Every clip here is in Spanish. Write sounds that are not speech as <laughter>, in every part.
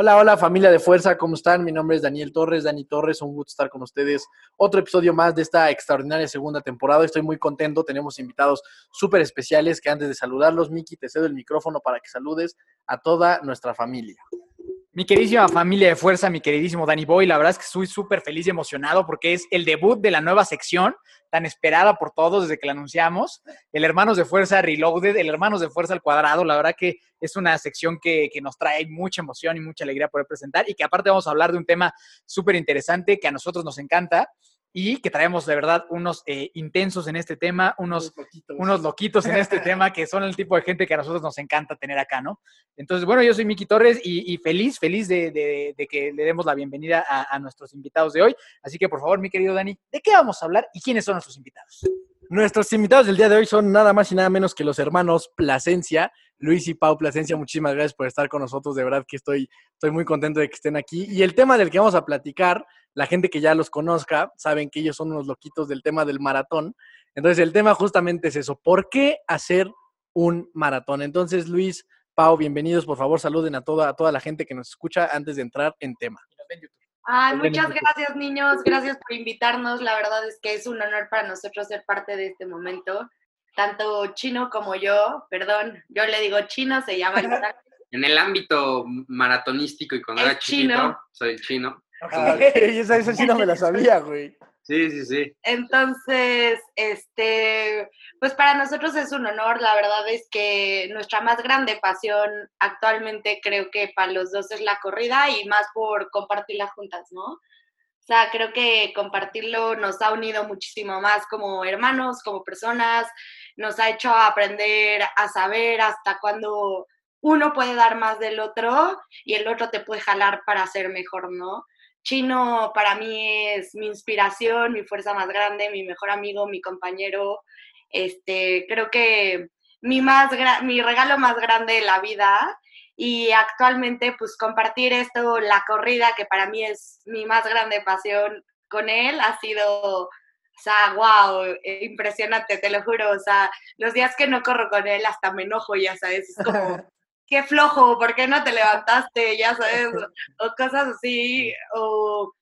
Hola, hola familia de Fuerza, ¿cómo están? Mi nombre es Daniel Torres, Dani Torres, un gusto estar con ustedes. Otro episodio más de esta extraordinaria segunda temporada. Estoy muy contento, tenemos invitados súper especiales que antes de saludarlos, Miki, te cedo el micrófono para que saludes a toda nuestra familia. Mi queridísima familia de fuerza, mi queridísimo Danny Boy, la verdad es que estoy súper feliz y emocionado porque es el debut de la nueva sección tan esperada por todos desde que la anunciamos. El Hermanos de Fuerza Reloaded, el Hermanos de Fuerza al Cuadrado, la verdad que es una sección que, que nos trae mucha emoción y mucha alegría poder presentar y que aparte vamos a hablar de un tema súper interesante que a nosotros nos encanta y que traemos de verdad unos eh, intensos en este tema, unos unos loquitos en este tema que son el tipo de gente que a nosotros nos encanta tener acá, ¿no? Entonces, bueno, yo soy Miki Torres y, y feliz, feliz de, de- de que le demos la bienvenida a, a nuestros invitados de hoy. Así que, por favor, mi querido Dani, ¿de qué vamos a hablar y quiénes son nuestros invitados? Nuestros invitados del día de hoy son nada más y nada menos que los hermanos Plasencia, Luis y Pau Plasencia. Muchísimas gracias por estar con nosotros. De verdad que estoy, estoy muy contento de que estén aquí. Y el tema del que vamos a platicar, la gente que ya los conozca, saben que ellos son unos loquitos del tema del maratón. Entonces, el tema justamente es eso. ¿Por qué hacer un maratón? Entonces, Luis, Pau, bienvenidos. Por favor, saluden a toda, a toda la gente que nos escucha antes de entrar en tema. Ay, muchas gracias, niños. Gracias por invitarnos. La verdad es que es un honor para nosotros ser parte de este momento. Tanto Chino como yo, perdón, yo le digo Chino, se llama <laughs> el En el ámbito maratonístico y cuando Es era chiquito, chino. soy el chino. <laughs> <laughs> esa, esa sí no me la sabía, güey. Sí, sí, sí. Entonces, este, pues para nosotros es un honor. La verdad es que nuestra más grande pasión actualmente creo que para los dos es la corrida y más por compartirla juntas, ¿no? O sea, creo que compartirlo nos ha unido muchísimo más como hermanos, como personas, nos ha hecho aprender a saber hasta cuándo uno puede dar más del otro y el otro te puede jalar para ser mejor, ¿no? Chino para mí es mi inspiración, mi fuerza más grande, mi mejor amigo, mi compañero. Este, creo que mi, más mi regalo más grande de la vida y actualmente pues compartir esto, la corrida, que para mí es mi más grande pasión con él, ha sido, o sea, wow, impresionante, te lo juro. O sea, los días que no corro con él hasta me enojo, ya sabes, es como, <laughs> qué flojo, ¿por qué no te levantaste? Ya sabes, <laughs> o cosas así, o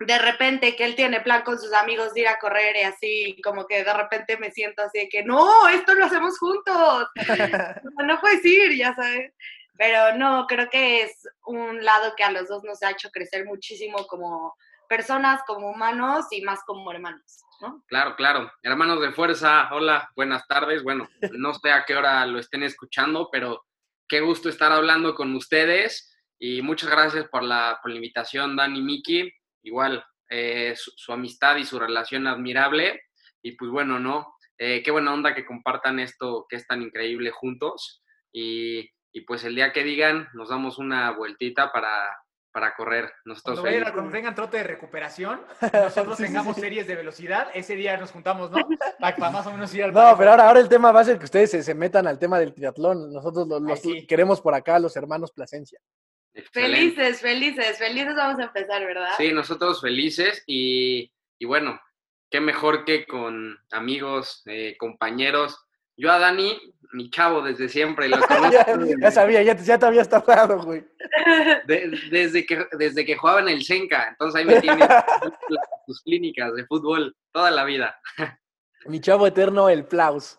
de repente que él tiene plan con sus amigos de ir a correr y así, como que de repente me siento así de que, no, esto lo hacemos juntos, <laughs> no, no puedes ir, ya sabes. Pero no, creo que es un lado que a los dos nos ha hecho crecer muchísimo como personas, como humanos y más como hermanos, ¿no? Claro, claro. Hermanos de fuerza, hola, buenas tardes. Bueno, no sé a qué hora lo estén escuchando, pero qué gusto estar hablando con ustedes y muchas gracias por la, invitación, Dani Miki. Igual, eh, su, su amistad y su relación admirable. Y pues bueno, ¿no? Eh, qué buena onda que compartan esto que es tan increíble juntos. Y, y pues el día que digan, nos damos una vueltita para, para correr. Nosotros Cuando, vayan cuando tengan trote de recuperación, <laughs> nosotros Sí, sí, tengamos sí. series de velocidad, ese día nos juntamos, ¿no? Para, para más o menos ir al No, pero ahora, ahora el tema va a ser que ustedes se, se metan al tema del triatlón. Nosotros los, los sí. queremos por acá, los hermanos Plasencia. Excelente. Felices, felices, felices vamos a empezar, ¿verdad? Sí, nosotros felices y, y bueno, qué mejor que con amigos, eh, compañeros. Yo a Dani, mi chavo desde siempre, lo <laughs> conozco ya, sabía, ya, te- ya te habías tardado, güey. de- desde que, desde que jugaba en el Senca, entonces ahí me tiene <laughs> sus clínicas de fútbol toda la vida. Mi chavo eterno, el Plaus.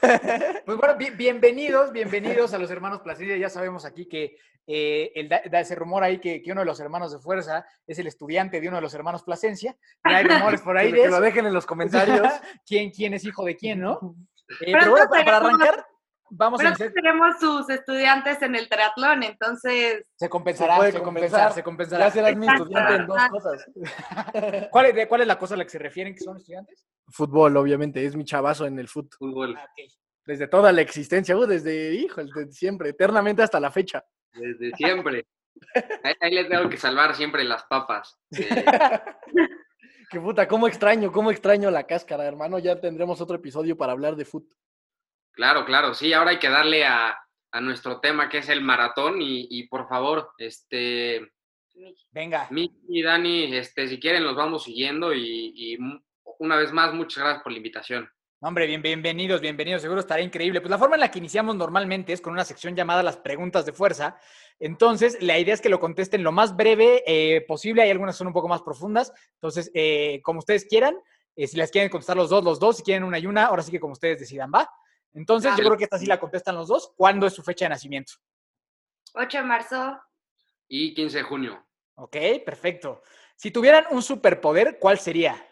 Pues bueno, bi- bienvenidos, bienvenidos a los hermanos Placidia. Ya sabemos aquí que eh, el da, ese rumor ahí que, que uno de los hermanos de fuerza es el estudiante de uno de los hermanos Plasencia. Ya hay rumores por <laughs> ahí Que, de que lo dejen en los comentarios. ¿Quién, quién es hijo de quién, no? Eh, Pero bueno, para, arrancar, vamos a Pero iniciar. tenemos sus estudiantes en el triatlón, entonces Se compensará, puede se, compensar. compensará, se compensará. Ya serás mi Exacto. estudiante en dos cosas. <laughs> ¿Cuál es, de- ¿Cuál es la cosa a la que se refieren que son estudiantes? Fútbol, obviamente, es mi chavazo en el fútbol. Fútbol, Ah. Desde toda la existencia, uh, desde, hijo, desde siempre, eternamente hasta la fecha. desde siempre. Ahí, ahí le tengo que salvar siempre las papas. <laughs> Eh, Qué puta, cómo extraño, cómo extraño la cáscara, hermano. Ya tendremos otro episodio para hablar de fútbol. Claro, claro, sí, ahora hay que darle a, a nuestro tema que es el maratón y, y por favor, este, Venga. Miki y Dani, este, si quieren los vamos siguiendo y, y una vez más, muchas gracias por la invitación. Hombre, bien, bienvenidos, bienvenidos. Seguro estará increíble. Pues la forma en la que iniciamos normalmente es con una sección llamada las preguntas de fuerza. Entonces, la idea es que lo contesten lo más breve eh, posible. Hay algunas que son un poco más profundas. Entonces, eh, como ustedes quieran, eh, si las quieren contestar los dos, los dos. Si quieren una y una, ahora sí que como ustedes decidan, ¿va? Entonces, yo creo que esta sí la contestan los dos. ¿Cuándo es su fecha de nacimiento? 8 de marzo, Y 15 de junio. Ok, perfecto. Si tuvieran un superpoder, ¿cuál sería?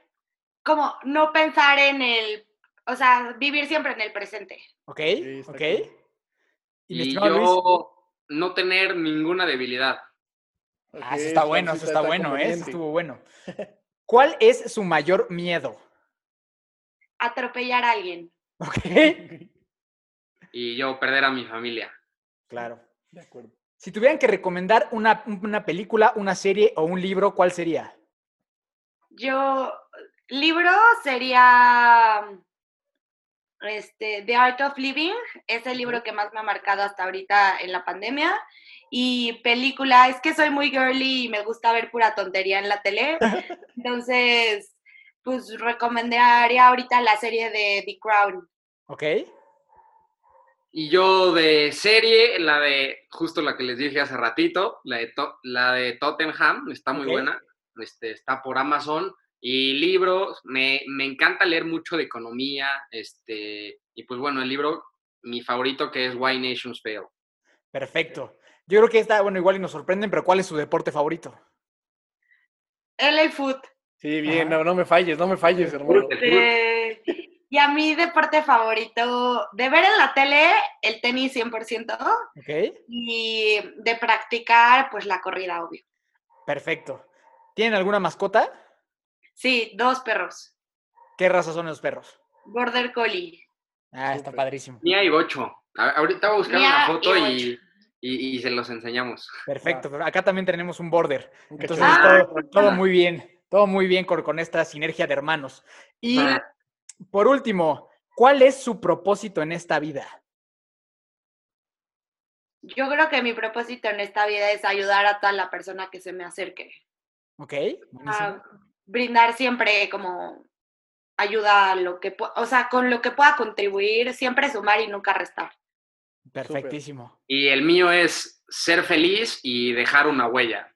como no pensar en el, o sea, vivir siempre en el presente. Ok, Sí, ok. Y Luis. yo no tener ninguna debilidad. Ah, eso está bueno, eso está bueno, ¿eh? Eso estuvo bueno. <laughs> ¿Cuál es su mayor miedo? Atropellar a alguien. Ok. Y yo perder a mi familia. Claro. De acuerdo. Si tuvieran que recomendar una, una película, una serie o un libro, ¿cuál sería? Yo, libro sería este, The Art of Living, es el libro que más me ha marcado hasta ahorita en la pandemia. Y película, es que soy muy girly y me gusta ver pura tontería en la tele. <laughs> Entonces, pues recomendaría ahorita la serie de The Crown. ¿Ok? Y yo de serie, la de, justo la que les dije hace ratito, la de, To- la de Tottenham, está muy buena, este, está por Amazon. Y libros, me, me encanta leer mucho de economía, este, y pues bueno, el libro, mi favorito que es Why Nations Fail. Perfecto. Yo creo que está, bueno, igual y nos sorprenden, pero ¿cuál es su deporte favorito? LA Food. Sí, bien, Ajá. no, no me falles, no me falles, hermano. Eh, y a mi deporte favorito de ver en la tele, el tenis 100%. ¿Ok? y de practicar, pues la corrida, obvio. Perfecto. ¿Tienen alguna mascota? Sí, dos perros. ¿Qué raza son los perros? Border Collie. Ah, está padrísimo. Mía y Bocho. A- ahorita voy a buscar Mía una foto y, Bocho. y- y se los enseñamos. Perfecto. pero Acá también tenemos un border. Entonces, cachorrito. todo, todo muy bien. Todo muy bien con, con esta sinergia de hermanos. Y Ah. por último, ¿cuál es su propósito en esta vida? Yo creo que mi propósito en esta vida es ayudar a toda la persona que se me acerque. ¿Ok? A Buenísimo. Brindar siempre como ayuda a lo que, o sea, con lo que pueda contribuir, siempre sumar y nunca restar. Perfectísimo. Y el mío es ser feliz y dejar una huella.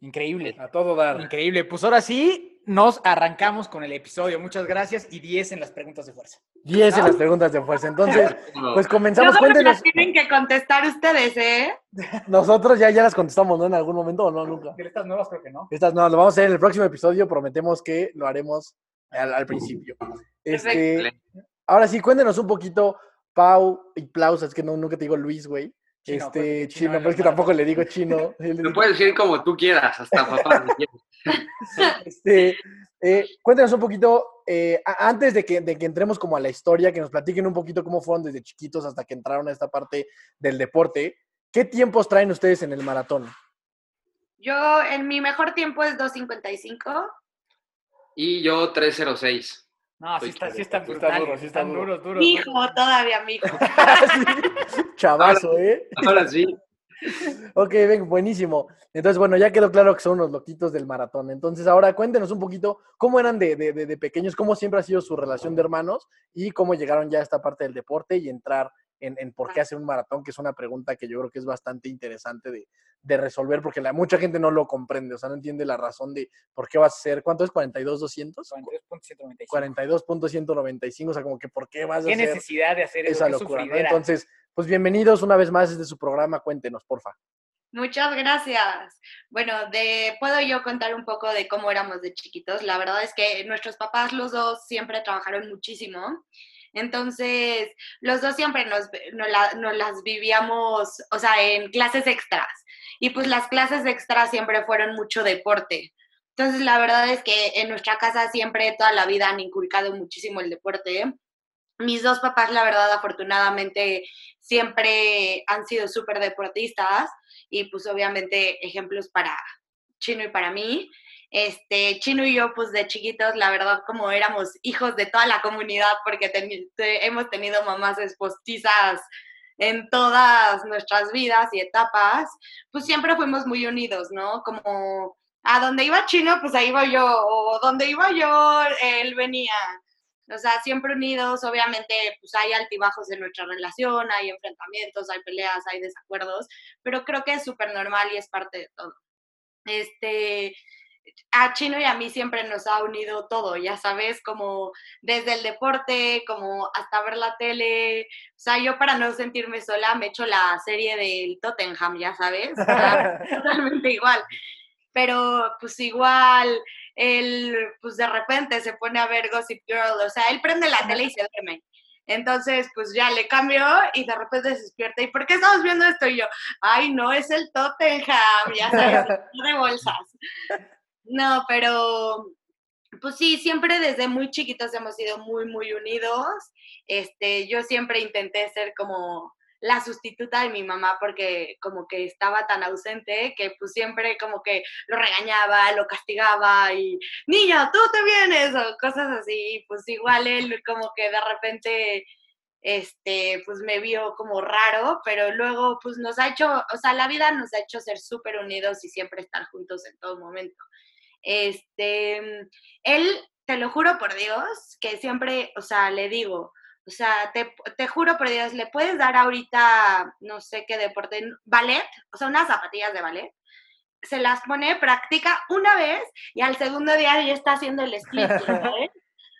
Increíble. A todo dar. Increíble. Pues ahora sí, nos arrancamos con el episodio. Muchas gracias y 10 en las preguntas de fuerza. 10 en las preguntas de fuerza. Entonces, pues comenzamos. Luego Cuéntenos. las tienen que contestar ustedes, ¿eh? <laughs> Nosotros ya, ya las contestamos, ¿no? En algún momento o no, nunca. Estas nuevas creo que no. Estas no, lo vamos a hacer en el próximo episodio. Prometemos que lo haremos al, al principio. Este, ahora sí, cuéntenos un poquito, Pau y Plaus, es que no, nunca te digo Luis, güey. Chino, este, pues, que chino, pero es que tampoco le digo chino. <laughs> Lo puedes decir como tú quieras, hasta papá. si quieres. <laughs> <laughs> Este, eh, cuéntenos un poquito, eh, antes de que, de que entremos como a la historia, que nos platiquen un poquito cómo fueron desde chiquitos hasta que entraron a esta parte del deporte. ¿Qué tiempos traen ustedes en el maratón? Yo, en mi mejor tiempo es 2.55. Y yo 306. No, sí Estoy está, sí está Sí está brutal. duro, sí está Están duro. duros, duros. Mi duros. hijo, todavía mi hijo. <laughs> <laughs> Sí, Chavazo, ¿eh? Ahora sí. Ok, ven, buenísimo. Entonces, bueno, ya quedó claro que son unos loquitos del maratón. Entonces, ahora cuéntenos un poquito cómo eran de, de- de- de pequeños, cómo siempre ha sido su relación de hermanos y cómo llegaron ya a esta parte del deporte y entrar en, en por qué hacer un maratón, que es una pregunta que yo creo que es bastante interesante de, de resolver, porque la, mucha gente no lo comprende, o sea, no entiende la razón de por qué vas a hacer, ¿cuánto es? ¿42,200? 42.195. 42.195, o sea, como que por qué vas a ¿Qué hacer necesidad de hacer esa Qué locura. Entonces, pues bienvenidos una vez más desde su programa, cuéntenos, porfa. Muchas gracias. Bueno, de, puedo yo contar un poco de cómo éramos de chiquitos. La verdad es que nuestros papás, los dos, siempre trabajaron muchísimo. Entonces, los dos siempre nos, nos, nos las vivíamos, o sea, en clases extras. Y pues las clases extras siempre fueron mucho deporte. Entonces, la verdad es que en nuestra casa siempre, toda la vida, han inculcado muchísimo el deporte. Mis dos papás, la verdad, afortunadamente, siempre han sido súper deportistas y pues obviamente ejemplos para Chino y para mí. Este, Chino y yo, pues de chiquitos, la verdad, como éramos hijos de toda la comunidad, porque hemos tenido mamás espostizas en todas nuestras vidas y etapas, pues siempre fuimos muy unidos, ¿no? Como a donde iba Chino, pues ahí iba yo, o donde iba yo, él venía. O sea, siempre unidos, obviamente, pues hay altibajos en nuestra relación, hay enfrentamientos, hay peleas, hay desacuerdos, pero creo que es súper normal y es parte de todo. Este, a Chino y a mí siempre nos ha unido todo, ya sabes, como desde el deporte, como hasta ver la tele. O sea, yo para no sentirme sola me echo la serie del Tottenham, ya sabes, <laughs> totalmente igual. Pero pues igual, él pues de repente se pone a ver Gossip Girl, o sea, él prende la tele y se duerme. Entonces, pues ya le cambió y de repente se despierta. ¿Y por qué estamos viendo esto? Y yo, ay, no, es el Tottenham, ya sabes, <laughs> <laughs> de bolsas. No, pero pues sí, siempre desde muy chiquitos hemos sido muy, muy unidos. Este, yo siempre intenté ser como la sustituta de mi mamá porque como que estaba tan ausente que pues siempre como que lo regañaba, lo castigaba y niña, tú te vienes o cosas así. Pues igual él como que de repente este, pues me vio como raro, pero luego pues nos ha hecho, o sea, la vida nos ha hecho ser súper unidos y siempre estar juntos en todo momento. Este, él, te lo juro por Dios, que siempre, o sea, le digo, o sea, te, te, juro por Dios, le puedes dar ahorita, no sé qué deporte, ballet, o sea, unas zapatillas de ballet, se las pone, practica una vez y al segundo día ya está haciendo el split, <laughs>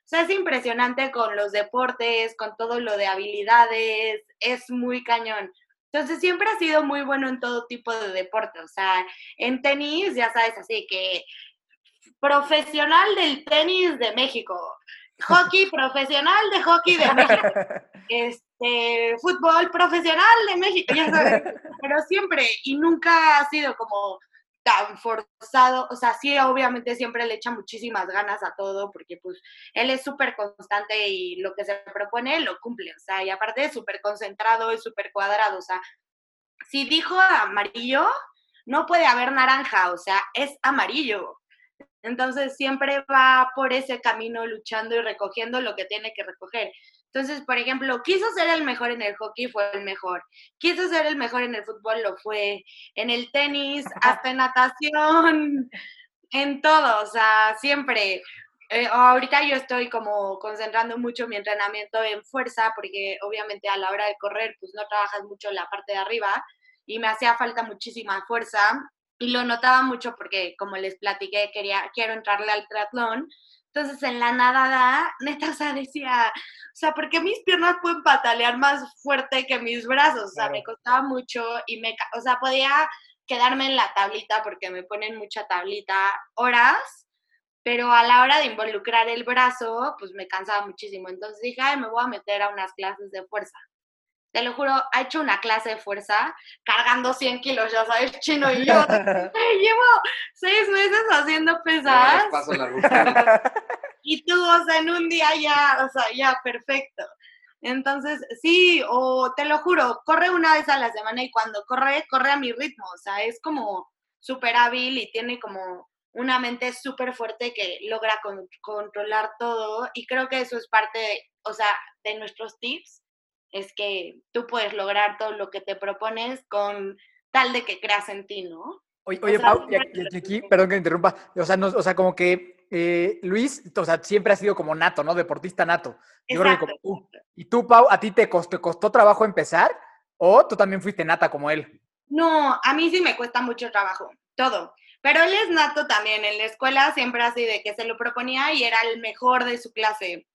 O sea, es impresionante con los deportes, con todo lo de habilidades, es muy cañón. Entonces siempre ha sido muy bueno en todo tipo de deporte. O sea, en tenis, ya sabes, así que profesional del tenis de México, hockey profesional de hockey de México, <laughs> este, fútbol profesional de México, ya sabes, pero siempre y nunca ha sido como tan forzado, o sea, sí, obviamente siempre le echa muchísimas ganas a todo, porque pues él es súper constante y lo que se propone lo cumple, o sea, y aparte es súper concentrado, es súper cuadrado, o sea, si dijo amarillo, no puede haber naranja, o sea, es amarillo, entonces siempre va por ese camino luchando y recogiendo lo que tiene que recoger. Entonces, por ejemplo, quiso ser el mejor en el hockey, fue el mejor. Quiso ser el mejor en el fútbol, lo fue. En el tenis, <laughs> hasta en natación, <laughs> en todo, o sea, siempre. Eh, ahorita yo estoy como concentrando mucho mi entrenamiento en fuerza, porque obviamente a la hora de correr, pues no trabajas mucho la parte de arriba y me hacía falta muchísima fuerza y lo notaba mucho porque, como les platiqué, quería, quiero entrarle al triatlón. Entonces, en la nadada, <laughs> neta, o sea, decía, o sea, ¿por qué mis piernas pueden patalear más fuerte que mis brazos? O sea, me costaba mucho y me, o sea, podía quedarme en la tablita porque me ponen mucha tablita horas, pero a la hora de involucrar el brazo, pues me cansaba muchísimo. Entonces dije, ay, me voy a meter a unas clases de fuerza te lo juro, ha hecho una clase de fuerza cargando 100 kilos, ya sabes, chino y yo. <laughs> llevo seis meses haciendo pesadas. <laughs> y tú, o sea, en un día ya, o sea, ya, perfecto. Entonces, sí, o te lo juro, corre una vez a la semana y cuando corre, corre a mi ritmo, o sea, es como súper hábil y tiene como una mente súper fuerte que logra controlar todo y creo que eso es parte, o sea, de nuestros tips es que tú puedes lograr todo lo que te propones con tal de que creas en ti, ¿no? Oye, oye Pau, y aquí, perdón que interrumpa, o sea, no, o sea como que eh, Luis, o sea, siempre ha sido como nato, ¿no? Deportista nato. Yo creo que como. ¿Y tú, Pau, a ti te costó, costó trabajo empezar o tú también fuiste nata como él? No, a mí sí me cuesta mucho trabajo, todo. Pero él es nato también. En la escuela siempre así de que se lo proponía y era el mejor de su clase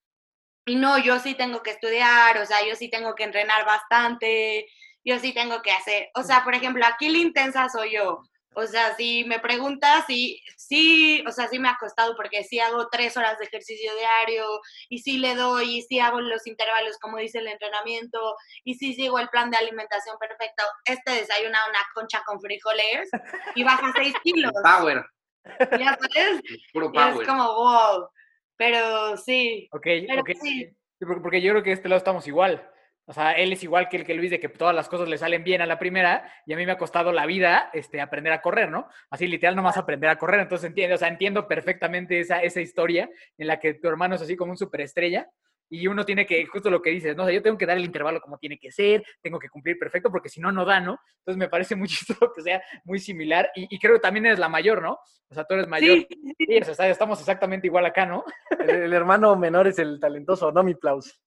y no, yo sí tengo que estudiar, o sea, yo sí tengo que entrenar bastante, yo sí tengo que hacer, o sea, por ejemplo, aquí la intensa soy yo. O sea, si me preguntas, sí, sí, o sea, sí me ha costado porque sí hago tres horas de ejercicio diario y sí le doy y sí hago los intervalos como dice el entrenamiento y sí sigo el plan de alimentación perfecto. Este desayuna una concha con frijoles y baja seis kilos. Power. Ya sabes. Puro power. es como, wow. Pero sí. Ok, Porque yo creo que este lado estamos igual. O sea, él es igual que el que Luis, de que todas las cosas le salen bien a la primera, y a mí me ha costado la vida este, aprender a correr, ¿no? Así literal nomás aprender a correr. Entonces entiendo, o sea, entiendo perfectamente esa, esa historia en la que tu hermano es así como un superestrella y uno tiene que, justo lo que dices, no o sea, yo tengo que dar el intervalo como tiene que ser, tengo que cumplir perfecto, porque si no, no da, ¿no? Entonces me parece muy <laughs> chistoso que sea muy similar y, creo que también eres la mayor, ¿no? O sea, tú eres mayor. Sí, o sea, estamos exactamente igual acá, ¿no? El, hermano menor es el talentoso, ¿no, mi Plaus?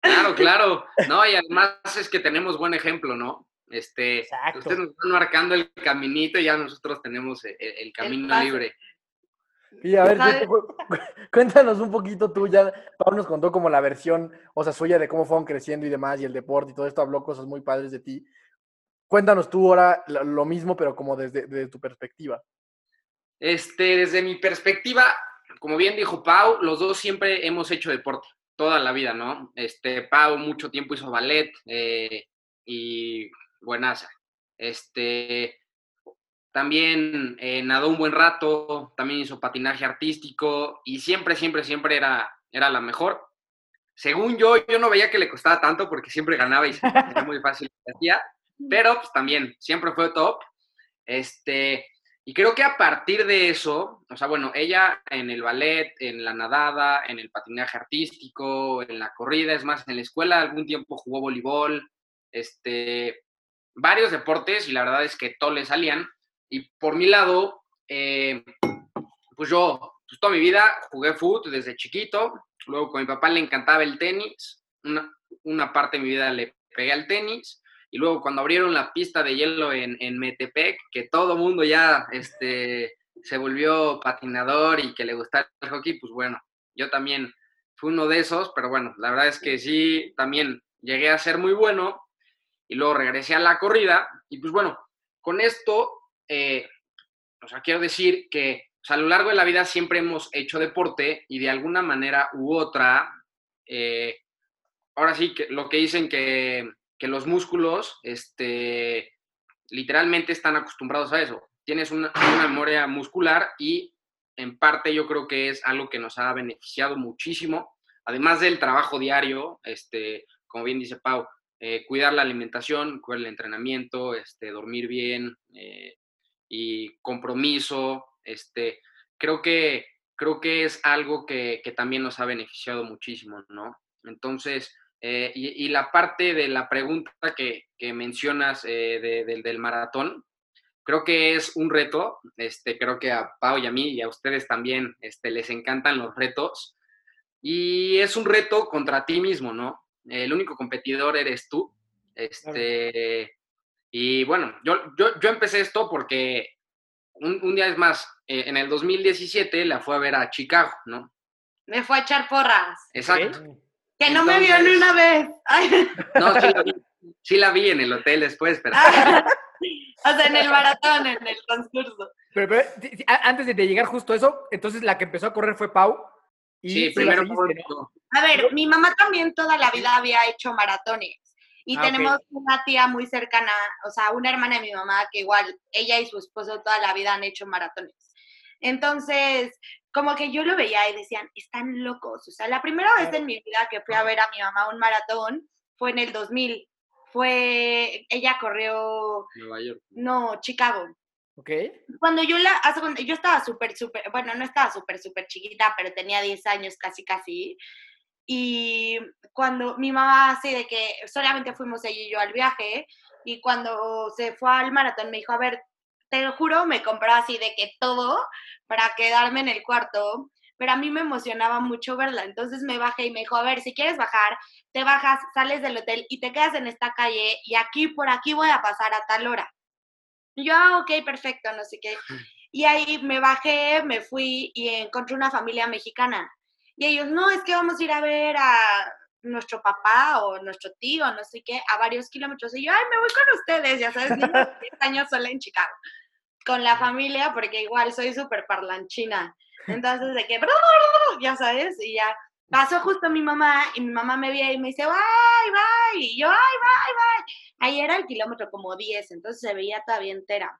Claro, claro. No, y además es que tenemos buen ejemplo, ¿no? Este, ustedes nos están marcando el caminito y ya nosotros tenemos el, el camino libre. Y a ver, <laughs> cuéntanos un poquito tú, ya Pablo nos contó como la versión, o sea, suya de cómo fueron creciendo y demás, y el deporte y todo esto, habló cosas muy padres de ti. Cuéntanos tú ahora lo mismo, pero como desde, tu perspectiva. Este, desde mi perspectiva, como bien dijo Pau, los dos siempre hemos hecho deporte, toda la vida, ¿no? Este, Pau mucho tiempo hizo ballet eh, y buenaza. Este, también eh, nadó un buen rato, también hizo patinaje artístico y siempre, siempre, siempre era, era la mejor. Según yo, yo no veía que le costaba tanto porque siempre ganaba y era muy fácil hacía, pero pues también siempre fue top. Este, y creo que a partir de eso, o sea, bueno, ella en el ballet, en la nadada, en el patinaje artístico, en la corrida, es más, en la escuela algún tiempo jugó voleibol, este, varios deportes y la verdad es que todos le salían. Y por mi lado, eh, pues yo, pues toda mi vida jugué fútbol desde chiquito. Luego con mi papá le encantaba el tenis. Una, una, parte de mi vida le pegué al tenis. Y luego cuando abrieron la pista de hielo en, en Metepec, que todo mundo ya este, se volvió patinador y que le gustaba el hockey, pues bueno, yo también fui uno de esos, pero bueno, la verdad es que sí, también llegué a ser muy bueno y luego regresé a la corrida y pues bueno, con esto eh, o sea, quiero decir que a lo largo de la vida siempre hemos hecho deporte y de alguna manera u otra, eh, ahora sí, que lo que dicen que, los músculos, este, literalmente están acostumbrados a eso. Tienes una, memoria muscular y en parte yo creo que es algo que nos ha beneficiado muchísimo, además del trabajo diario, este, como bien dice Pau, eh, cuidar la alimentación, cuidar el entrenamiento, este, dormir bien, y compromiso. Este, creo, que, creo que es algo que, también nos ha beneficiado muchísimo, ¿no? Entonces, eh, y, la parte de la pregunta que, mencionas eh, del maratón, creo que es un reto. Este, creo que a Pau y a mí y a ustedes también este, les encantan los retos. Y es un reto contra ti mismo, ¿no? El único competidor eres tú. Este, y bueno, yo, yo, yo empecé esto porque un, día es más, eh, en el 2017 la fue a ver a Chicago, ¿no? Me fue a echar porras. Exacto. Que no me vio ni una vez. No, sí la, vi, en el hotel después, pero... <laughs> o sea, en el maratón, en el transcurso. Pero, antes de llegar justo a eso, entonces la que empezó a correr fue Pau. Y sí, primero. A ver, mi mamá también toda la vida había hecho maratones. Y ah, tenemos una tía muy cercana, o sea, una hermana de mi mamá que igual ella y su esposo toda la vida han hecho maratones. Entonces, como que yo lo veía y decían, están locos. O sea, la primera vez en mi vida que fui a ver a mi mamá un maratón fue en el 2000. Fue, ella corrió... Nueva York. No, Chicago. Ok. Cuando yo la, yo estaba súper, súper, bueno, no estaba súper, súper chiquita, pero tenía 10 años casi, casi. Y cuando mi mamá así de que solamente fuimos ella y yo al viaje, y cuando se fue al maratón me dijo, a ver, te lo juro, me compró así de que todo para quedarme en el cuarto, pero a mí me emocionaba mucho verla. Entonces me bajé y me dijo, a ver, si quieres bajar, te bajas, sales del hotel y te quedas en esta calle y aquí, por aquí voy a pasar a tal hora. Y yo, ah, ok, perfecto, no sé qué. Y ahí me bajé, me fui y encontré una familia mexicana. Y ellos, no, es que vamos a ir a ver a nuestro papá o nuestro tío, no sé qué, a varios kilómetros. Y yo, ay, me voy con ustedes, ya sabes, 10 años sola en Chicago, con la familia, porque igual soy súper parlanchina. Entonces, de que, ya sabes, y ya pasó justo mi mamá y mi mamá me ve y me dice, bye, bye, y yo, ay, bye, bye. Ahí era el kilómetro como 10, entonces se veía todavía entera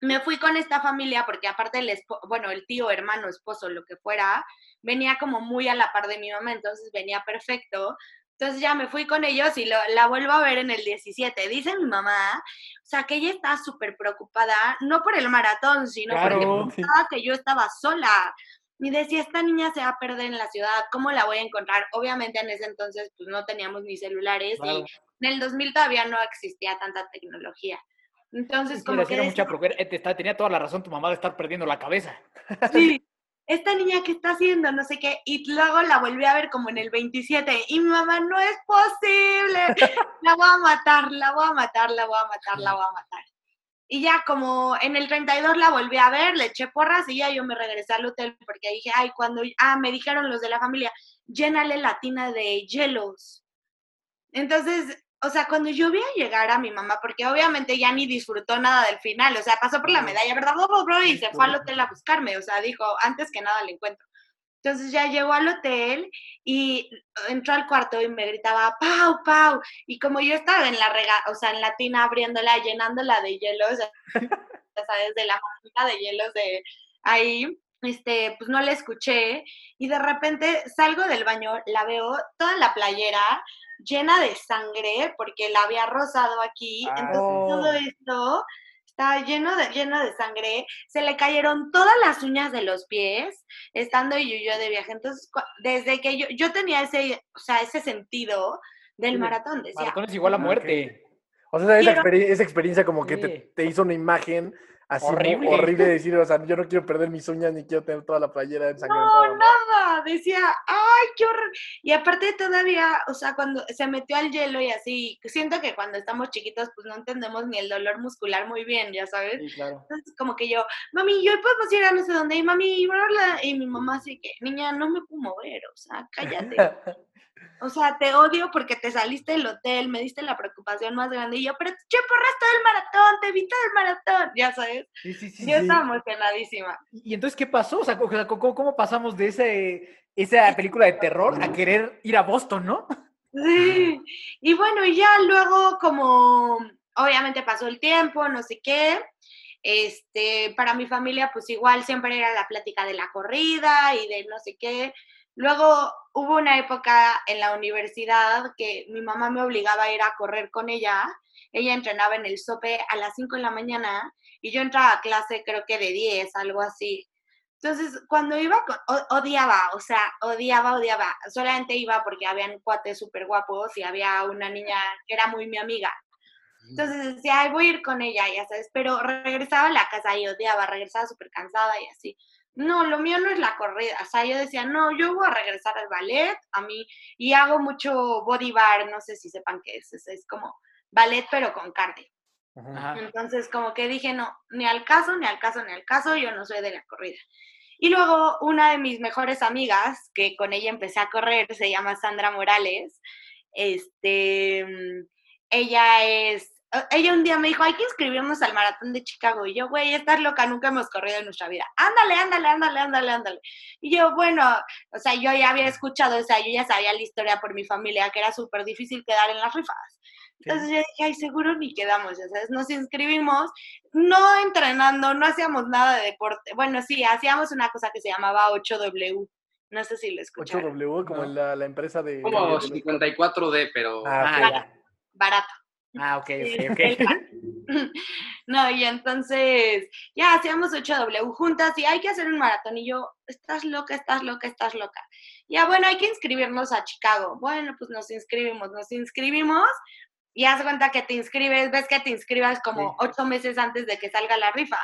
me fui con esta familia porque aparte el bueno, el tío, hermano, esposo, lo que fuera, venía como muy a la par de mi mamá, entonces venía perfecto Entonces ya me fui con ellos y lo- la vuelvo a ver en el 17. Dice mi mamá, o sea, que ella está súper preocupada, no por el maratón, sino porque Claro. pensaba que yo estaba sola. Y decía, esta niña se va a perder en la ciudad, ¿cómo la voy a encontrar? Obviamente en ese entonces pues no teníamos ni celulares Claro. y en el 2000 todavía no existía tanta tecnología. Entonces, Sí, como que mucha. Eh, tenía toda la razón tu mamá de estar perdiendo la cabeza. sí, <laughs> esta niña que está haciendo, no sé qué, y luego la volví a ver como en el 27, y mi mamá, no es posible, <laughs> la voy a matar, la voy a matar, la voy a matar, la voy a matar. Y ya como en el 32 la volví a ver, le eché porras y ya yo me regresé al hotel porque dije, ay, cuando, ah, me dijeron los de la familia, llénale la tina de hielos. Entonces, o sea, cuando yo vi a llegar a mi mamá, porque obviamente ya ni disfrutó nada del final, o sea, pasó por la medalla, ¿verdad? Y se fue al hotel a buscarme, o sea, dijo, antes que nada le encuentro. Entonces ya llegó al hotel y entró al cuarto y me gritaba, Pau, Pau. Y como yo estaba en la rega, o sea, en la tina abriéndola, llenándola de hielos, <laughs> ya sabes, de la manita de hielos de ahí, este, pues no la escuché. Y de repente salgo del baño, la veo toda la playera llena de sangre porque la había rozado aquí. Ah, Entonces todo esto estaba lleno de, lleno de sangre. Se le cayeron todas las uñas de los pies estando yo, yo de viaje. Entonces, desde que yo, yo tenía ese, o sea, ese sentido del Sí, maratón, decía, Maratón es igual a muerte. O sea, esa, Quiero- experi- esa experiencia como que te, te hizo una imagen así Horrible. horrible de decir, o sea, yo no quiero perder mis uñas ni quiero tener toda la playera ensangrentada. No, ¿no? nada, decía, ay, qué horror. Y aparte todavía, o sea, cuando se metió al hielo y así, siento que cuando estamos chiquitos, pues no entendemos ni el dolor muscular muy bien, ya sabes. Sí, claro. Entonces, como que yo, mami, yo podemos ir a no sé dónde, y mami, bla, bla", y mi mamá así que, niña, no me puedo mover, o sea, <laughs> cállate. O sea, te odio porque te saliste del hotel, me diste la preocupación más grande, y yo, pero che, porras todo el maratón, te vi todo el maratón, ya sabes. Sí, sí, sí. Yo estaba emocionadísima. Y entonces, ¿qué pasó? O sea, o sea, ¿cómo, cómo pasamos de ese, esa película de terror a querer ir a Boston, no? Sí, y bueno, y ya luego como obviamente pasó el tiempo, no sé qué, este, para mi familia pues igual siempre era la plática de la corrida y de no sé qué. Luego hubo una época en la universidad que mi mamá me obligaba a ir a correr con ella. Ella entrenaba en el SOPE a las 5 de la mañana y yo entraba a clase creo que de 10, algo así. Entonces, cuando iba, odiaba, o sea, odiaba, odiaba. Solamente iba porque habían cuates súper guapos y había una niña que era muy mi amiga. Entonces decía, Ay, voy a ir con ella, ya sabes, pero regresaba a la casa y odiaba, regresaba súper cansada y así. No, lo mío no es la corrida, o sea, yo decía, no, yo voy a regresar al ballet, a mí, y hago mucho body bar, no sé si sepan qué es, es, es como ballet pero con cardio. Ajá. Entonces, como que dije, no, ni al caso, ni al caso, ni al caso, yo no soy de la corrida. Y luego una de mis mejores amigas, que con ella empecé a correr, se llama Sandra Morales. Este, mm, ella es, ella un día me dijo, hay que inscribirnos al maratón de Chicago. Y yo, güey, estás loca, nunca hemos corrido en nuestra vida. Ándale, ándale, ándale, ándale, ándale. Y yo, bueno, o sea, yo ya había escuchado, o sea, yo ya sabía la historia por mi familia, que era súper difícil quedar en las rifas. Entonces yo dije, ay, seguro ni quedamos, ya sabes, nos inscribimos, no entrenando, no hacíamos nada de deporte. Bueno, sí, hacíamos una cosa que se llamaba 8W. No sé si lo escucharon. 8W, como No. la, la empresa de... Como de los- 54D, pero Ah, Ah. Barato. Ah, ok, ok, ok. <laughs> <laughs> No, y entonces ya hacíamos 8W juntas y hay que hacer un maratón. Y yo, estás loca, estás loca, estás loca. Ya, bueno, hay que inscribirnos a Chicago. Bueno, pues nos inscribimos, nos inscribimos y haz cuenta que te inscribes, ves que te inscribas como Sí. ocho meses antes de que salga la rifa.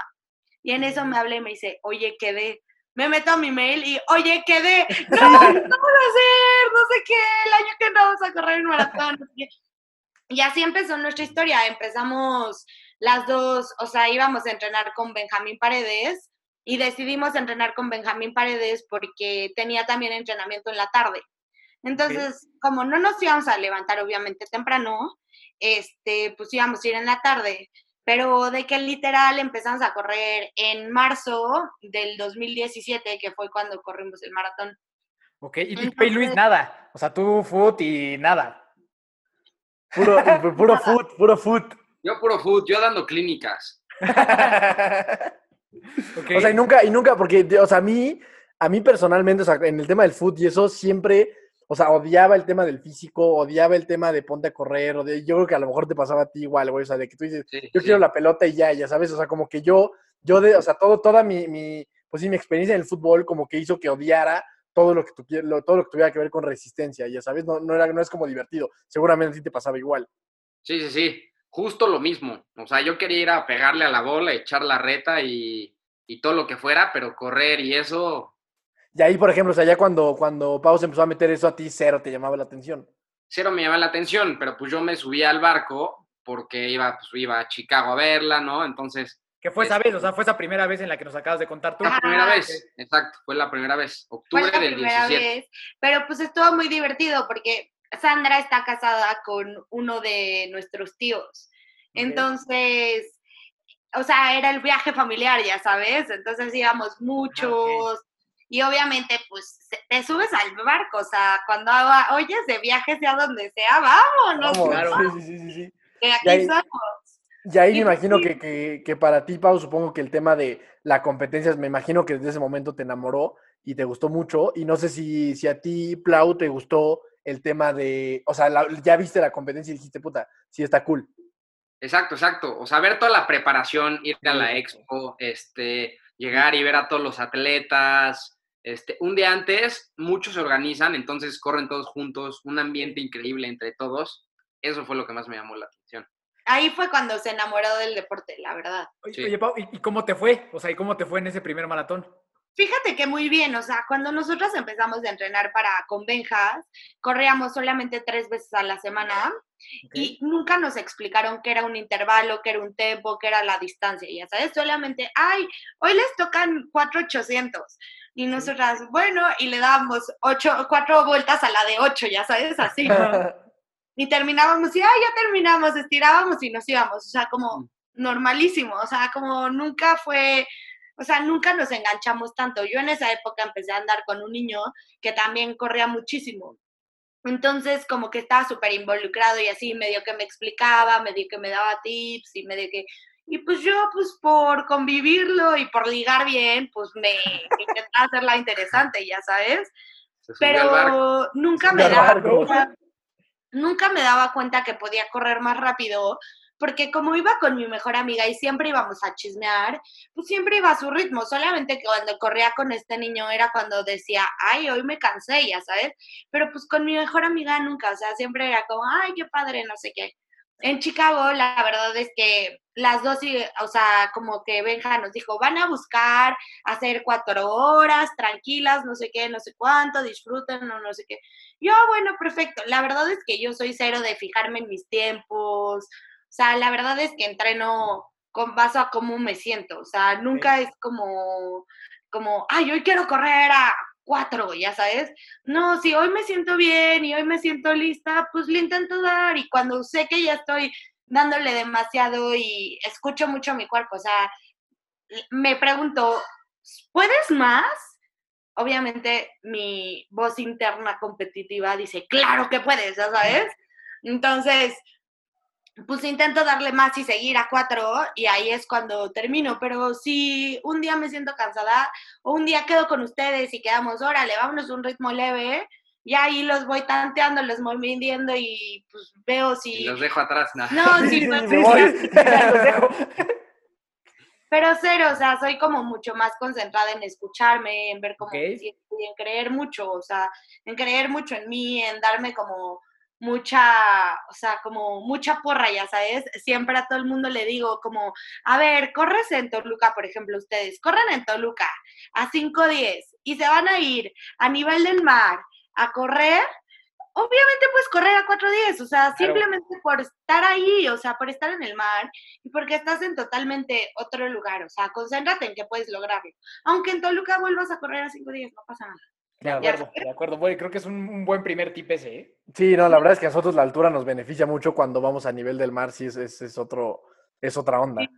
Y en eso me habla y me dice, oye, quedé. Me meto a mi mail y, oye, quedé. <laughs> No, ¿qué vamos a hacer? No sé qué, el año que no vamos a correr un maratón. Y así empezó nuestra historia. Empezamos las dos, o sea, íbamos a entrenar con Benjamín Paredes y decidimos entrenar con Benjamín Paredes porque tenía también entrenamiento en la tarde. Entonces, como no nos íbamos a levantar obviamente temprano, este, pues íbamos a ir en la tarde. Pero de que literal empezamos a correr en marzo del 2017, que fue cuando corrimos el maratón. Ok, y, Luis nada. O sea, tú foot y nada. Puro, <laughs> puro food, puro food. yo puro food, yo dando clínicas. <laughs> O sea, y nunca, y nunca, porque, o sea, a mí, a mí personalmente, o sea, en el tema del food y eso, siempre, o sea, odiaba el tema del físico, odiaba el tema de ponte a correr, o de, yo creo que a lo mejor te pasaba a ti igual, güey, o sea, de que tú dices, Sí, yo sí. quiero la pelota y ya, ya sabes, o sea, como que yo, yo de, o sea, todo, toda mi, mi, pues sí, mi experiencia en el fútbol como que hizo que odiara todo lo que, tuviera, lo, todo lo que tuviera que ver con resistencia, ya sabes, no, no, era, no es como divertido, seguramente a ti te pasaba igual. Sí, sí, sí. Justo lo mismo. O sea, yo quería ir a pegarle a la bola, echar la reta y, y todo lo que fuera, pero correr y eso, Y ahí, por ejemplo, o sea, ya cuando, cuando Pau se empezó a meter eso a ti, cero te llamaba la atención. cero me llamaba la atención, pero pues yo me subía al barco porque iba, pues, iba a Chicago a verla, ¿no? Entonces, Que fue esa vez, o sea, fue esa primera vez en la que nos acabas de contar tú. la primera vez, exacto, fue la primera vez, Fue octubre la del primera 17. vez, pero pues estuvo muy divertido porque Sandra está casada con uno de nuestros tíos. Entonces, o sea, era el viaje familiar, ya sabes. Entonces íbamos muchos. Y obviamente, pues, te subes al barco, o sea, cuando haga- oyes de viajes sea donde sea, vámonos, Vamos, claro. sí, sí, sí, sí, que aquí Y ahí- somos. Y ahí me imagino que, que, que para ti, Pau, supongo que el tema de la competencia, me imagino que desde ese momento te enamoró y te gustó mucho. Y no sé si, si a ti, Plau, te gustó el tema de, o sea, la- ya viste la competencia y dijiste, puta, sí está cool. Exacto, exacto. O sea, ver toda la preparación, ir a la expo, este, llegar y ver a todos los atletas. Este, un día antes, muchos se organizan, entonces corren todos juntos, un ambiente increíble entre todos. Eso fue lo que más me llamó la atención. Ahí fue cuando se enamoró del deporte, la verdad. Oye, Sí. oye, Pau, ¿y, cómo te fue? O sea, ¿y cómo te fue en ese primer maratón? Fíjate que muy bien, o sea, cuando nosotros empezamos a entrenar para con Benjas, corríamos solamente tres veces a la semana y nunca nos explicaron qué era un intervalo, qué era un tempo, qué era la distancia, ya sabes, solamente, ay, hoy les tocan 4800 y nosotras, bueno, y le dábamos ocho, cuatro vueltas a la de ocho, ya sabes, así. <laughs> y terminábamos y, ay, ya terminamos, estirábamos y nos íbamos, o sea, como normalísimo, o sea, como nunca fue, o sea, nunca nos enganchamos tanto. Yo en esa época empecé a andar con un niño que también corría muchísimo. Entonces, como que estaba súper involucrado y así, medio que me explicaba, medio que me daba tips y medio que... Y pues yo, pues por convivirlo y por ligar bien, pues me <laughs> intentaba hacerla interesante, ya sabes. Pero nunca me daba cuenta, nunca me daba cuenta que podía correr más rápido, porque como iba con mi mejor amiga y siempre íbamos a chismear, pues siempre iba a su ritmo, solamente que cuando corría con este niño era cuando decía, ay, hoy me cansé, ya sabes, pero pues con mi mejor amiga nunca, o sea, siempre era como, ay, qué padre, no sé qué. En Chicago, la verdad es que las dos, o sea, como que Benja nos dijo, van a buscar hacer cuatro horas, tranquilas, no sé qué, no sé cuánto, disfruten, no, no sé qué. Yo, "Ah, bueno, perfecto. La verdad es que yo soy cero de fijarme en mis tiempos. O sea, la verdad es que entreno con base a cómo me siento. O sea, nunca es como, como, ay, hoy quiero correr a cuatro, ya sabes. No, si hoy me siento bien y hoy me siento lista, pues le intento dar. Y cuando sé que ya estoy dándole demasiado y escucho mucho mi cuerpo, o sea, me pregunto, ¿puedes más? Obviamente mi voz interna competitiva dice, claro que puedes, ya sabes. Entonces, pues intento darle más y seguir a cuatro y ahí es cuando termino. Pero si un día me siento cansada o un día quedo con ustedes y quedamos, órale, vámonos a un ritmo leve, y ahí los voy tanteando, los voy midiendo y pues veo si... Y los dejo atrás. nah. <laughs> No, Sí, sí, sí, <laughs> pues, voy. Ya los dejo. Pero cero, o sea, soy como mucho más concentrada en escucharme, en ver cómo Ok. me siento y en creer mucho, o sea, en creer mucho en mí, en darme como mucha, o sea, como mucha porra, ya sabes. Siempre a todo el mundo le digo como, a ver, corres en Toluca, por ejemplo, ustedes, corren en Toluca a 5.10 y se van a ir a nivel del mar a correr, obviamente pues correr a 4.10, o sea, simplemente por estar ahí, o sea, por estar en el mar y porque estás en totalmente otro lugar, o sea, concéntrate en que puedes lograrlo. Aunque en Toluca vuelvas a correr a 5.10, no pasa nada. De acuerdo, de acuerdo. Bueno, creo que es un, un buen primer tip ese, ¿eh? Sí, no, la verdad es que a nosotros la altura nos beneficia mucho cuando vamos a nivel del mar, sí, es, es, es otro, es otra onda.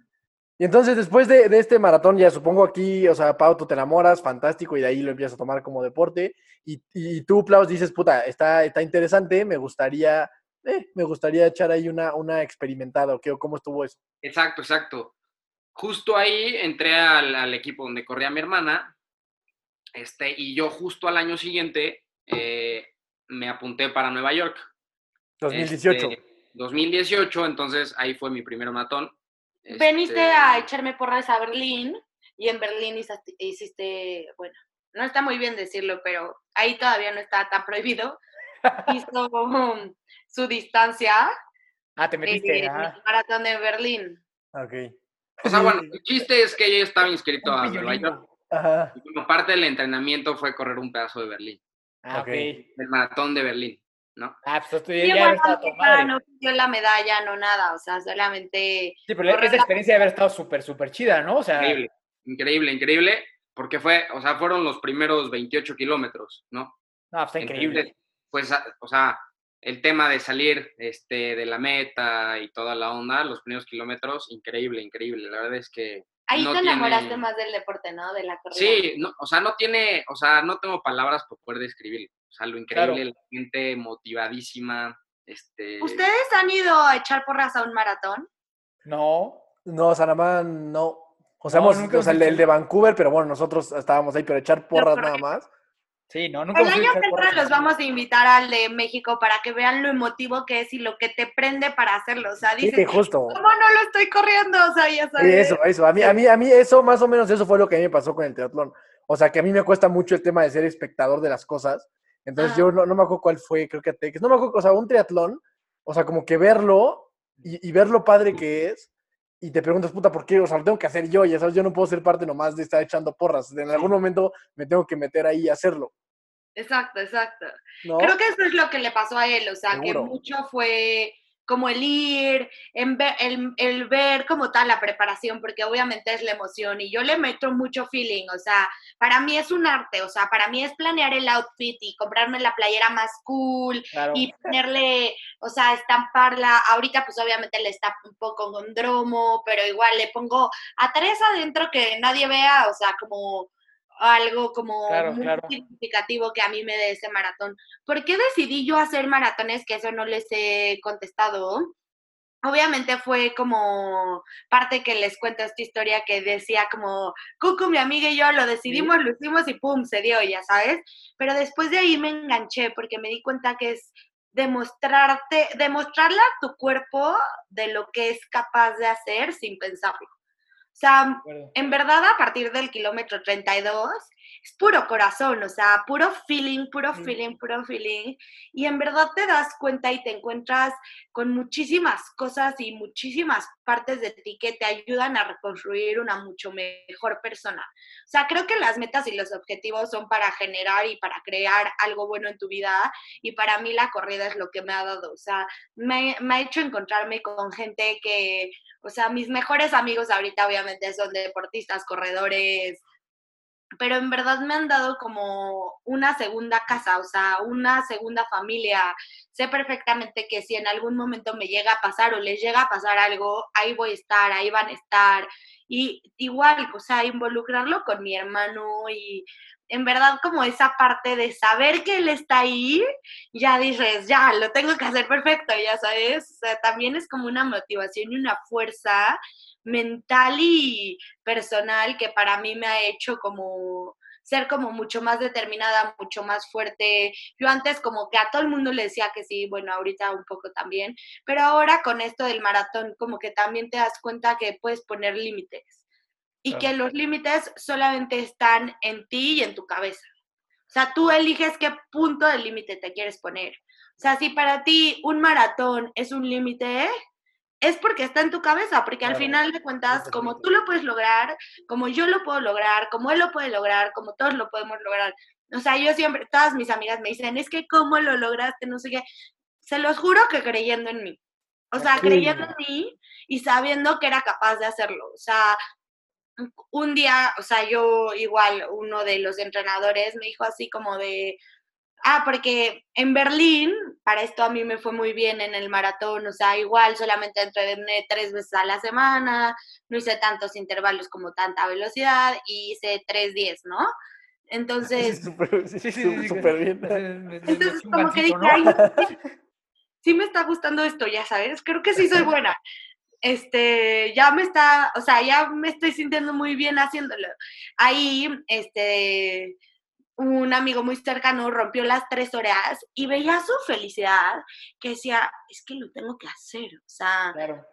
Y entonces, después de, de este maratón, ya supongo aquí, o sea, Pau, tú te enamoras, fantástico, y de ahí lo empiezas a tomar como deporte. Y, y tú, Klaus, dices, puta, está, está interesante, me gustaría, eh, me gustaría echar ahí una, una experimentada, ¿o qué? ¿O ¿Cómo estuvo eso? Exacto, exacto. Justo ahí entré al, al equipo donde corría mi hermana, este, y yo justo al año siguiente eh, me apunté para Nueva York. 2018. Este, 2018, entonces ahí fue mi primer maratón. Veniste Este, a echarme porras a Berlín y en Berlín hiciste, bueno, no está muy bien decirlo, pero ahí todavía no está tan prohibido. <laughs> Hizo um, su distancia Ah, te en metiste. el ah. maratón de Berlín. Ok. O sea, bueno, <laughs> el chiste es que yo estaba inscrito Un a Nueva. York. Ajá. Y como parte del entrenamiento fue correr un pedazo de Berlín, Ah, Ok. ok. el maratón de Berlín, ¿no? Ah, pues Sí, ya bueno, estado no dio la medalla, no nada, o sea, solamente Sí, pero esa la- experiencia de haber estado súper, súper chida, ¿no? O sea, Increíble, increíble, increíble, porque fue, o sea, fueron los primeros 28 kilómetros, ¿no? no, pues está increíble. Entonces, pues, o sea, el tema de salir este, de la meta y toda la onda, los primeros kilómetros, increíble, increíble. La verdad es que Ahí no te enamoraste tiene- más del deporte, ¿no? De la corrida. Sí, no, o sea, no tiene, o sea, no tengo palabras para poder describirlo. O sea, lo increíble, Claro. la gente motivadísima, este... ¿Ustedes han ido a echar porras a un maratón? No. No, no. O sea, No, hemos- nunca o sea, el, hemos el de Vancouver, pero bueno, nosotros estábamos ahí, pero echar porras nada más. Sí, no, nunca El a año que entra los vamos a invitar al de México para que vean lo emotivo que es y lo que te prende para hacerlo. O sea, Sí, dices, justo. ¿cómo no lo estoy corriendo? O sea, ya Sí, sabes. eso, eso. A mí, a mí, a mí eso, más o menos, eso fue lo que a mí me pasó con el triatlón. O sea, que a mí me cuesta mucho el tema de ser espectador de las cosas. Entonces Ajá. yo no, no me acuerdo cuál fue, creo que Atex. No me acuerdo, o sea, un triatlón, o sea, como que verlo y, y ver lo padre que es. Y te preguntas, puta, ¿por qué? O sea, lo tengo que hacer yo, ya sabes, yo no puedo ser parte nomás de estar echando porras. En algún momento me tengo que meter ahí y hacerlo, Exacto, exacto. ¿no? Creo que eso es lo que le pasó a él, o sea, que mucho fue como el ir, en ver, el, el ver como tal la preparación, porque obviamente es la emoción y yo le meto mucho feeling, o sea, para mí es un arte, o sea, para mí es planear el outfit y comprarme la playera más cool Claro. y ponerle, o sea, estamparla, ahorita pues obviamente le estampo un poco con dromo, pero igual le pongo a tres adentro que nadie vea, o sea, como algo como Claro, muy claro. significativo que a mí me dé ese maratón. ¿Por qué decidí yo hacer maratones? Que eso no les he contestado. Obviamente fue como parte que les cuento esta historia que decía como, Cucu, mi amiga y yo lo decidimos, lo hicimos y pum, se dio, ya sabes. Pero después de ahí me enganché porque me di cuenta que es demostrarte, demostrarle a tu cuerpo de lo que es capaz de hacer sin pensarlo. O sea, en verdad a partir del kilómetro 32 es puro corazón, o sea, puro feeling, puro feeling, puro feeling. Y en verdad te das cuenta y te encuentras con muchísimas cosas y muchísimas partes de ti que te ayudan a reconstruir una mucho mejor persona. O sea, creo que las metas y los objetivos son para generar y para crear algo bueno en tu vida. Y para mí la corrida es lo que me ha dado. O sea, me, me ha hecho encontrarme con gente que, o sea, mis mejores amigos ahorita obviamente son deportistas, corredores, pero en verdad me han dado como una segunda casa, o sea, una segunda familia. Sé perfectamente que si en algún momento me llega a pasar o les llega a pasar algo, ahí voy a estar, ahí van a estar. Y igual, o sea, involucrarlo con mi hermano y en verdad como esa parte de saber que él está ahí, ya dices, ya, lo tengo que hacer perfecto, ya sabes. O sea, también es como una motivación y una fuerza mental y personal que para mí me ha hecho como ser como mucho más determinada, mucho más fuerte. Yo antes como que a todo el mundo le decía que sí, bueno, ahorita un poco también, pero ahora con esto del maratón como que también te das cuenta que puedes poner límites y Claro. que los límites solamente están en ti y en tu cabeza. O sea, tú eliges qué punto de límite te quieres poner. O sea, si para ti un maratón es un límite, es porque está en tu cabeza, porque al final de cuentas, como tú lo puedes lograr, como yo lo puedo lograr, como él lo puede lograr, como todos lo podemos lograr. O sea, yo siempre, todas mis amigas me dicen, es que cómo lo lograste, no sé qué. Se los juro que creyendo en mí. O sea, Sí. creyendo en mí y sabiendo que era capaz de hacerlo. O sea, un día, o sea, yo igual, uno de los entrenadores me dijo así como de, ah, porque en Berlín, para esto a mí me fue muy bien en el maratón, o sea, igual solamente entrené tres veces a la semana, no hice tantos intervalos como tanta velocidad y hice 3.10, ¿no? <laughs> Entonces, Sí, súper sí, Sí, sí, bien. entonces como que dije, "Ay, <laughs> sí, sí me está gustando esto, ya sabes, creo que sí soy <laughs> buena. Este, ya me está, o sea, ya me estoy sintiendo muy bien haciéndolo. Ahí, este, un amigo muy cercano rompió las tres horas y veía su felicidad que decía, es que lo tengo que hacer, o sea, Claro.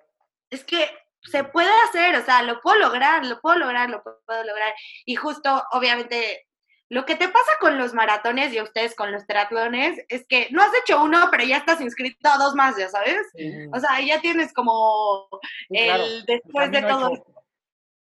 es que se puede hacer, o sea, lo puedo lograr, lo puedo lograr, lo puedo lograr. Y justo, obviamente, lo que te pasa con los maratones y a ustedes con los triatlones es que no has hecho uno, pero ya estás inscrito a dos más, ya sabes. O sea, ya tienes como claro. el después de todo esto.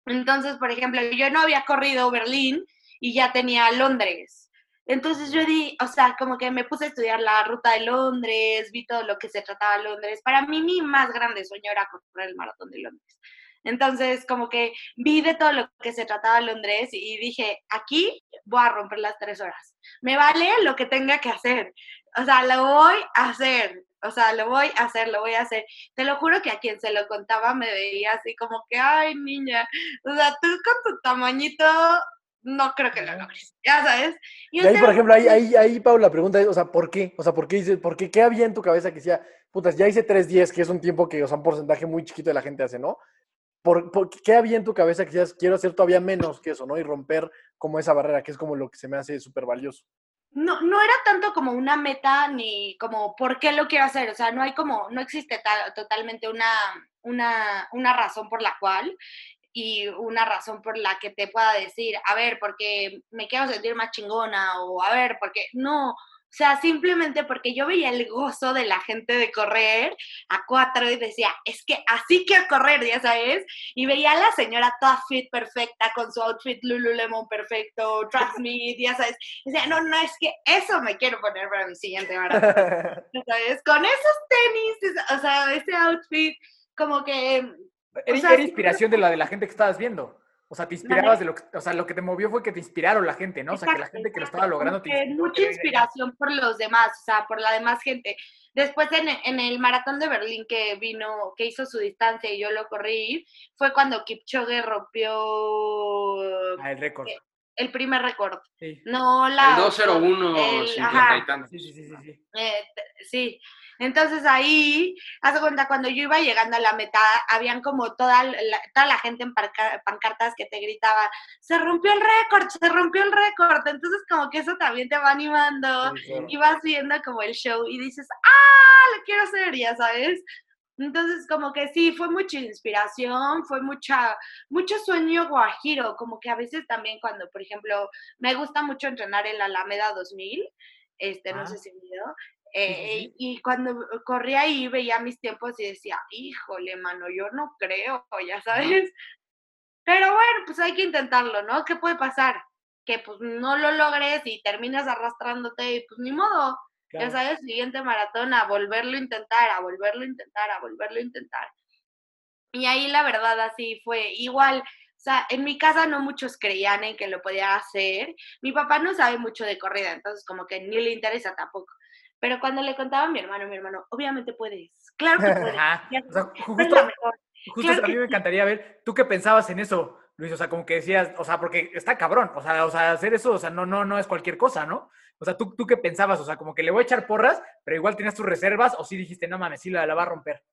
Entonces, por ejemplo, yo no había corrido Berlín y ya tenía Londres. Entonces yo di, o sea, como que me puse a estudiar la ruta de Londres, vi todo lo que se trataba Londres. Para mí mi más grande sueño era correr el maratón de Londres. Entonces, como que vi de todo lo que se trataba Londres y dije, aquí voy a romper las tres horas. Me vale lo que tenga que hacer. O sea, lo voy a hacer. O sea, lo voy a hacer, lo voy a hacer. Te lo juro que a quien se lo contaba me veía así como que, ay, niña, o sea, tú con tu tamañito no creo que lo logres, ya sabes. Y ahí, por ejemplo, ahí, ahí, ahí, Pau, la pregunta es, o sea, ¿por qué? O sea, ¿por qué dices, por qué, qué había en tu cabeza que decía, putas, ya hice 3.10, que es un tiempo que, o sea, un porcentaje muy chiquito de la gente hace, ¿no? ¿Por, por qué había en tu cabeza que decías, quiero hacer todavía menos que eso, ¿no? Y romper como esa barrera, que es como lo que se me hace súper valioso. No, no era tanto como una meta ni como por qué lo quiero hacer, o sea, no hay como, no existe tal, totalmente una, una, una razón por la cual y una razón por la que te pueda decir, a ver, porque me quiero sentir más chingona o a ver, porque no, o sea, simplemente porque yo veía el gozo de la gente de correr a cuatro y decía, es que así quiero correr, ya sabes. Y veía a la señora toda fit, perfecta, con su outfit Lululemon perfecto, <laughs> Transmit, ya sabes. Y decía, no, no, es que eso me quiero poner para mi siguiente maratón, <laughs> ¿sabes? Con esos tenis, o sea, ese outfit, como que... Era, o sea, era inspiración de la de la gente que estabas viendo. O sea, te inspirabas de lo que, o sea, lo que te movió fue que te inspiraron la gente, ¿no? O sea, que la gente que lo estaba logrando te inspiró, Mucha inspiración por los demás, o sea, por la demás gente. Después en, en el maratón de Berlín que vino, que hizo su distancia y yo lo corrí, fue cuando Kipchoge rompió Ah, el récord. el primer récord. Sí. No la. El 201, el- 50 ajá. y tantos. Sí, sí, sí, sí, sí. Eh, sí. Entonces ahí, haz cuenta, cuando yo iba llegando a la meta, habían como toda la, toda la gente en parca- pancartas que te gritaba, se rompió el récord, se rompió el récord. Entonces como que eso también te va animando Sí, claro. y vas viendo como el show y dices, ah, lo quiero hacer, ya sabes. Entonces como que sí, fue mucha inspiración, fue mucha, mucho sueño guajiro, como que a veces también cuando, por ejemplo, me gusta mucho entrenar en la Alameda 2000, este, no Ah. sé si vio, sí, eh, sí. y cuando corría ahí veía mis tiempos y decía, híjole, mano, yo no creo, ya sabes. Pero bueno, pues hay que intentarlo, ¿no? ¿Qué puede pasar? Que pues no lo logres y terminas arrastrándote y pues ni modo, ya sabes, siguiente maratón, a volverlo a intentar, a volverlo a intentar, a volverlo a intentar. Y ahí la verdad así fue igual. O sea, en mi casa no muchos creían en que lo podía hacer. Mi papá no sabe mucho de corrida, entonces como que ni le interesa tampoco. Pero cuando le contaba a mi hermano, mi hermano, obviamente puedes. Claro que puedes. Ajá. ya O sea, justo, la mejor. justo claro a mí que me sí. encantaría ver, ¿tú qué pensabas en eso, Luis? O sea, como que decías, o sea, porque está cabrón, o sea, o sea, hacer eso, o sea, no, no, no es cualquier cosa, ¿no? O sea, ¿tú, ¿tú qué pensabas? O sea, como que le voy a echar porras, pero igual tenías tus reservas, o sí dijiste, no mames, sí la, la va a romper.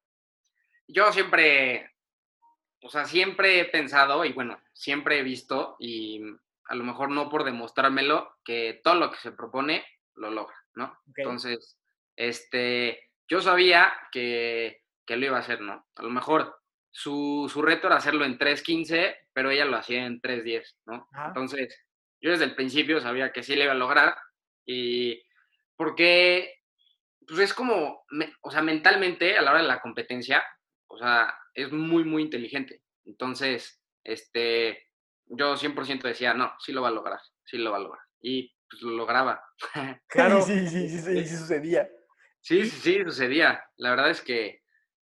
Yo siempre, o sea, siempre he pensado y bueno, siempre he visto y a lo mejor no por demostrármelo, que todo lo que se propone lo logra, ¿no? Entonces, este, yo sabía que, que lo iba a hacer, ¿no? A lo mejor su, su reto era hacerlo en 3.15, pero ella lo hacía en 3.10, ¿no? Ajá. Entonces, yo desde el principio sabía que sí le iba a lograr y porque, pues es como, o sea, mentalmente a la hora de la competencia, o sea, es muy, muy inteligente. Entonces, este, yo 100% decía, no, sí lo va a lograr, sí lo va a lograr. Y pues lo lograba. <laughs> Claro. Sí, sí, sí, sí, sí sucedía. Sí, sí, sí, sucedía. La verdad es que,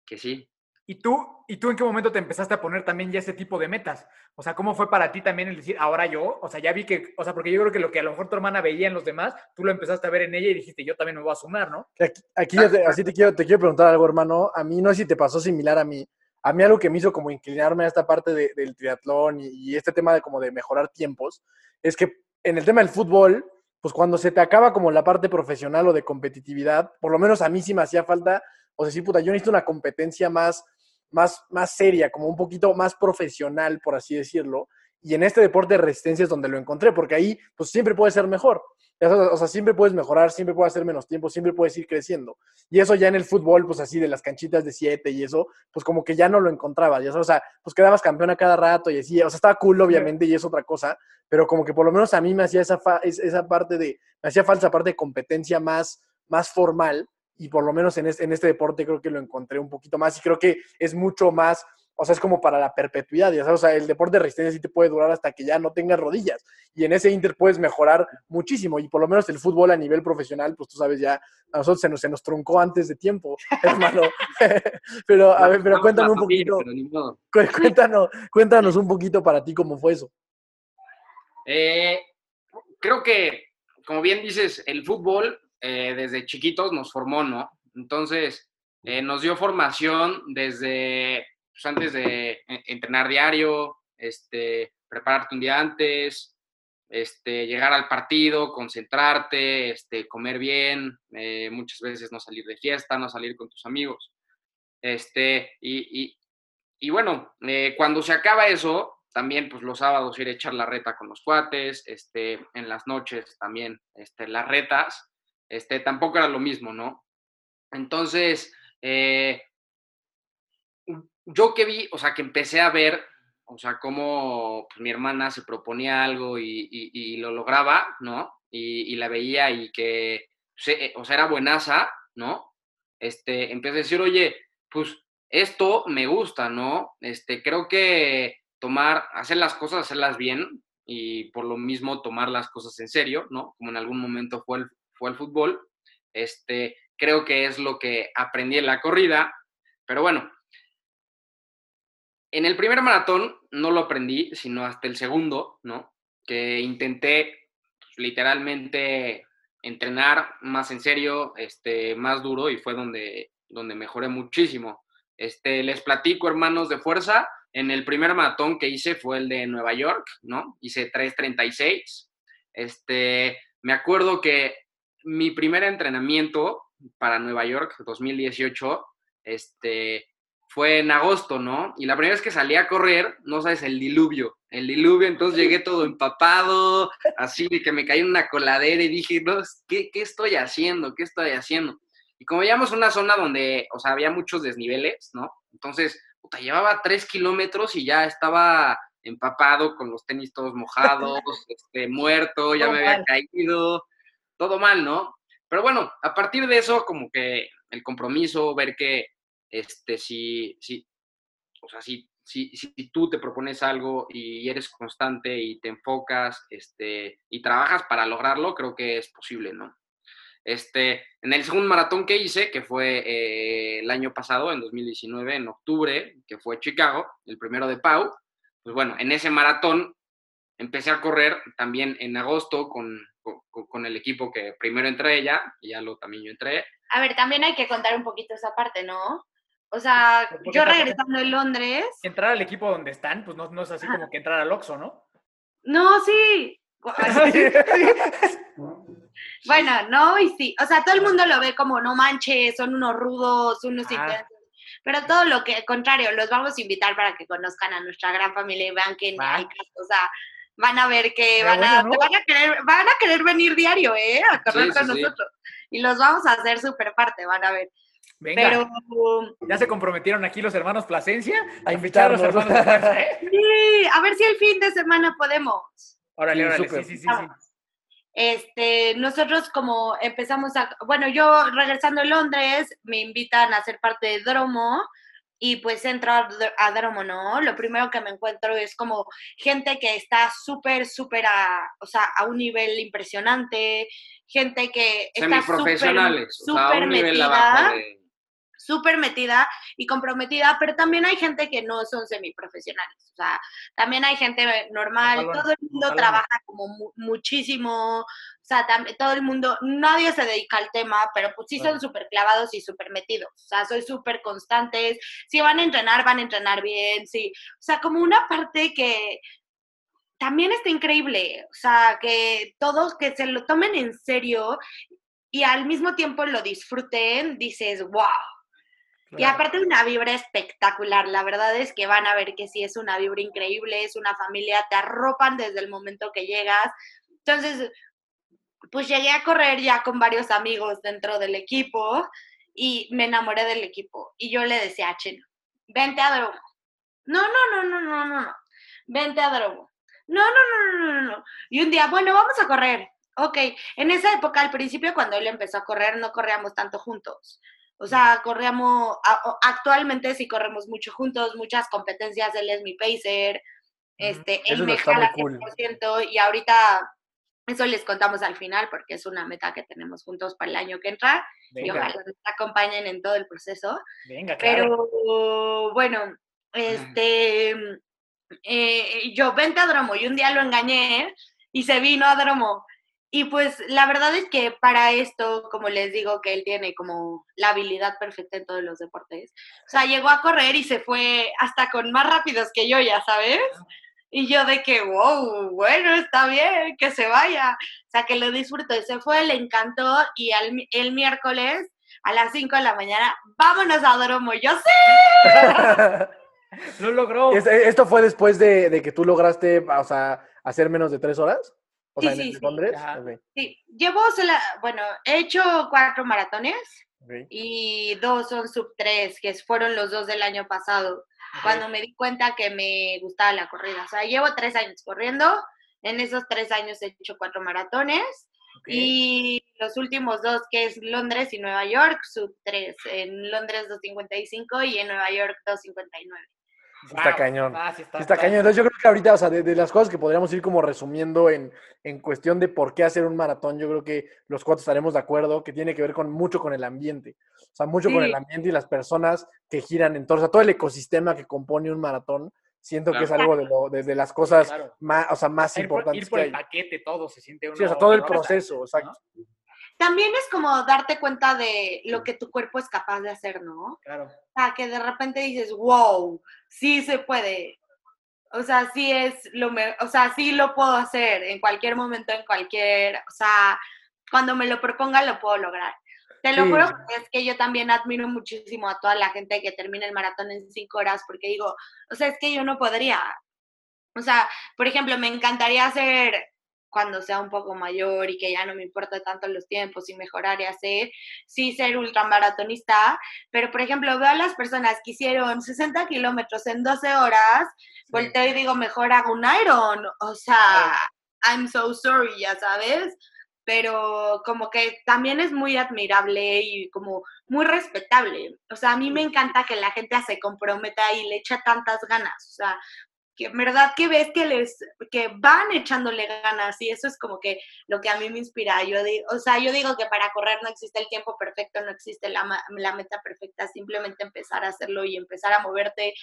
que sí. ¿Y tú, ¿Y tú en qué momento te empezaste a poner también ya ese tipo de metas? O sea, ¿cómo fue para ti también el decir, ahora yo? O sea, ya vi que, o sea, porque yo creo que lo que a lo mejor tu hermana veía en los demás, tú lo empezaste a ver en ella y dijiste, yo también me voy a sumar, ¿no? Aquí, aquí yo te- así te quiero, te quiero preguntar algo, hermano. A mí no sé si te pasó similar a mí. A mí algo que me hizo como inclinarme a esta parte de- del triatlón y, y este tema de como de mejorar tiempos, es que en el tema del fútbol, pues cuando se te acaba como la parte profesional o de competitividad, por lo menos a mí sí me hacía falta, o sea, sí, puta, yo necesito una competencia más, más, más seria, como un poquito más profesional, por así decirlo. Y en este deporte de resistencia es donde lo encontré, porque ahí pues siempre puede ser mejor. O sea, siempre puedes mejorar, siempre puedes hacer menos tiempo, siempre puedes ir creciendo. Y eso ya en el fútbol, pues así de las canchitas de siete y eso, pues como que ya no lo encontraba. Ya, o sea, pues quedabas campeón a cada rato y así. O sea, estaba cool, obviamente, y es otra cosa, pero como que por lo menos a mí me hacía esa, esa parte de, me hacía falta parte de competencia más, más formal. Y por lo menos en este, en este deporte creo que lo encontré un poquito más y creo que es mucho más o sea, es como para la perpetuidad, ya sabes, o sea, el deporte de resistencia sí te puede durar hasta que ya no tengas rodillas. Y en ese inter puedes mejorar muchísimo. Y por lo menos el fútbol a nivel profesional, pues tú sabes, ya a nosotros se nos, se nos truncó antes de tiempo, <laughs> hermano. <laughs> pero, a ver, pero cuéntanos un poquito. <laughs> Cuéntanos, cuéntanos un poquito para ti cómo fue eso. Eh, creo que, como bien dices, el fútbol eh, desde chiquitos nos formó, ¿no? Entonces, eh, nos dio formación desde pues, antes de e, entrenar diario, este, prepararte un día antes, este, llegar al partido, concentrarte, este, comer bien, eh, muchas veces no salir de fiesta, no salir con tus amigos. Este, y, y, bueno, eh, cuando se acaba eso, también pues los sábados ir a echar la reta con los cuates, este, en las noches también este, las retas, este, tampoco era lo mismo, ¿no? Entonces, eh, yo que vi, o sea, que empecé a ver, o sea, cómo pues, mi hermana se proponía algo y, lo lograba, ¿no? Y, la veía y que, eh, o sea, era buenaza, ¿no? Este, empecé a decir, oye, pues esto me gusta, ¿no? Este, creo que tomar, hacer las cosas, hacerlas bien y por lo mismo tomar las cosas en serio, ¿no? Como en algún momento fue el, fue el fútbol, este, creo que es lo que aprendí en la corrida, pero bueno, en el primer maratón no lo aprendí, sino hasta el segundo, ¿no? Que intenté pues, literalmente entrenar más en serio, este, más duro y fue donde, donde mejoré muchísimo. Este, les platico, hermanos de fuerza, en el primer maratón que hice fue el de Nueva York, ¿no? Hice 3.36. Este, me acuerdo que mi primer entrenamiento para Nueva York, 2018, este, fue en agosto, ¿no? Y la primera vez que salí a correr, no sabes, el diluvio, el diluvio, entonces llegué todo empapado, así que me caí en una coladera y dije, no, ¿qué, ¿qué, estoy haciendo? ¿Qué estoy haciendo? Y como veíamos una zona donde, o sea, había muchos desniveles, ¿no? Entonces, puta, llevaba tres kilómetros y ya estaba empapado con los tenis todos mojados, <laughs> este, muerto, ya me había caído, todo mal, ¿no? Pero bueno, a partir de eso, como que el compromiso, ver que este, si, si, o sea, si, si, si, tú te propones algo y eres constante y te enfocas este, y trabajas para lograrlo, creo que es posible, ¿no? Este, en el segundo maratón que hice, que fue eh, el año pasado, en 2019, en octubre, que fue Chicago, el primero de Pau, pues bueno, en ese maratón empecé a correr también en agosto con, con, con el equipo que primero entré ya, y ya lo también yo entré. A ver, también hay que contar un poquito esa parte, ¿no? O sea, yo regresando en Londres. Entrar al equipo donde están, pues no, no es así como que entrar al Oxxo, ¿no? No, sí. <laughs> <laughs> bueno, no, y sí. O sea, todo el mundo lo ve como, no manches, son unos rudos, unos ah. intensos. Pero todo lo que, al contrario, los vamos a invitar para que conozcan a nuestra gran familia y vean que hay o sea, van a ver que van, a, van, a querer, van a querer venir diario, ¿eh? A correr con nosotros. Y los vamos a hacer súper parte, van a ver. Venga. Pero, ya se comprometieron aquí los hermanos Plasencia a invitar a los hermanos ¿eh? <laughs> Sí, a ver si el fin de semana podemos. Órale, órale, sí, sí, sí, sí. Este, nosotros como empezamos a, bueno, yo regresando a Londres, me invitan a ser parte de Dromo y pues entro a Dromo, ¿no? Lo primero que me encuentro es como gente que está súper, súper a, o sea, a un nivel impresionante, gente que está súper, súper metida súper metida y comprometida, pero también hay gente que no son semiprofesionales, o sea, también hay gente normal, todo el mundo trabaja como muchísimo, o sea, todo el mundo, nadie se dedica al tema, pero pues sí son súper clavados y súper metidos, o sea, soy súper constantes, si van a entrenar, van a entrenar bien, sí, o sea, como una parte que también está increíble, o sea, que todos que se lo tomen en serio y al mismo tiempo lo disfruten, dices, wow, Y aparte una vibra espectacular, la verdad es que van a ver que sí es una vibra increíble, es una familia, te arropan desde el momento que llegas. Entonces, pues llegué a correr ya con varios amigos dentro del equipo y me enamoré del equipo. Y yo le decía a Chino, vente a Dromo. No, no, no, no, no, no, no. Vente a Dromo. No, no, no, no, no, no. Y un día, bueno, vamos a correr. Ok, en esa época, al principio, cuando él empezó a correr, no corríamos tanto juntos. O sea, corríamos, actualmente sí corremos mucho juntos, muchas competencias, él es mi pacer, este, él me jala 100% y ahorita eso les contamos al final porque es una meta que tenemos juntos para el año que entra y ojalá nos acompañen en todo el proceso. Venga, claro. Pero bueno, este, eh, yo vente a Dromo y un día lo engañé y se vino a Dromo y pues la verdad es que para esto, como les digo, que él tiene como la habilidad perfecta en todos los deportes. O sea, llegó a correr y se fue hasta con más rápidos que yo, ya sabes. Y yo de que, wow, bueno, está bien, que se vaya. O sea, que lo disfrutó y se fue, le encantó. Y el miércoles a las 5 de la mañana, vámonos a Dromo. Yo <laughs> sí. lo logró. ¿Esto fue después de, de que tú lograste, o sea, hacer menos de tres horas? Sí, sí, sí. llevo, bueno, he hecho cuatro maratones y dos son sub tres, que fueron los dos del año pasado, cuando me di cuenta que me gustaba la corrida. O sea, llevo tres años corriendo, en esos tres años he hecho cuatro maratones. Y los últimos dos, que es Londres y Nueva York, sub 3. En Londres 255 y en Nueva York 259. Está cañón. Ah, está, cañón. Entonces yo creo que ahorita, o sea, de, las cosas que podríamos ir como resumiendo en, en, cuestión de por qué hacer un maratón, yo creo que los cuatro estaremos de acuerdo, que tiene que ver con mucho con el ambiente. O sea, mucho con el ambiente y las personas que giran en torno, o sea, todo el ecosistema que compone un maratón. Siento que es algo de, lo, de, las cosas más, o sea, más importantes. Ir por el paquete, todo se siente uno, Sí, o sea, todo el proceso, exacto también es como darte cuenta de lo que tu cuerpo es capaz de hacer, ¿no? Claro. O sea, que de repente dices, wow, sí se puede. O sea, sí es lo me o sea, sí lo puedo hacer en cualquier momento, en cualquier, o sea, cuando me lo proponga lo puedo lograr. Te lo juro, es que yo también admiro muchísimo a toda la gente que termina el maratón en cinco horas, porque digo, o sea, es que yo no podría. O sea, por ejemplo, me encantaría hacer cuando sea un poco mayor y que ya no me importa tanto los tiempos y mejorar y hacer, sí ser ultramaratonista, pero por ejemplo veo a las personas que hicieron 60 kilómetros en 12 horas, volteo y digo, mejor hago un Iron, o sea, I'm so sorry, ya sabes, pero como que también es muy admirable y como muy respetable. O sea, a mí me encanta que la gente se comprometa y le echa tantas ganas. O sea, que en verdad que ves que les que van echándole ganas y eso es como que lo que a mí me inspira. Yo digo, o sea, yo digo que para correr no existe el tiempo perfecto, no existe la, la meta perfecta, simplemente empezar a hacerlo y empezar a moverte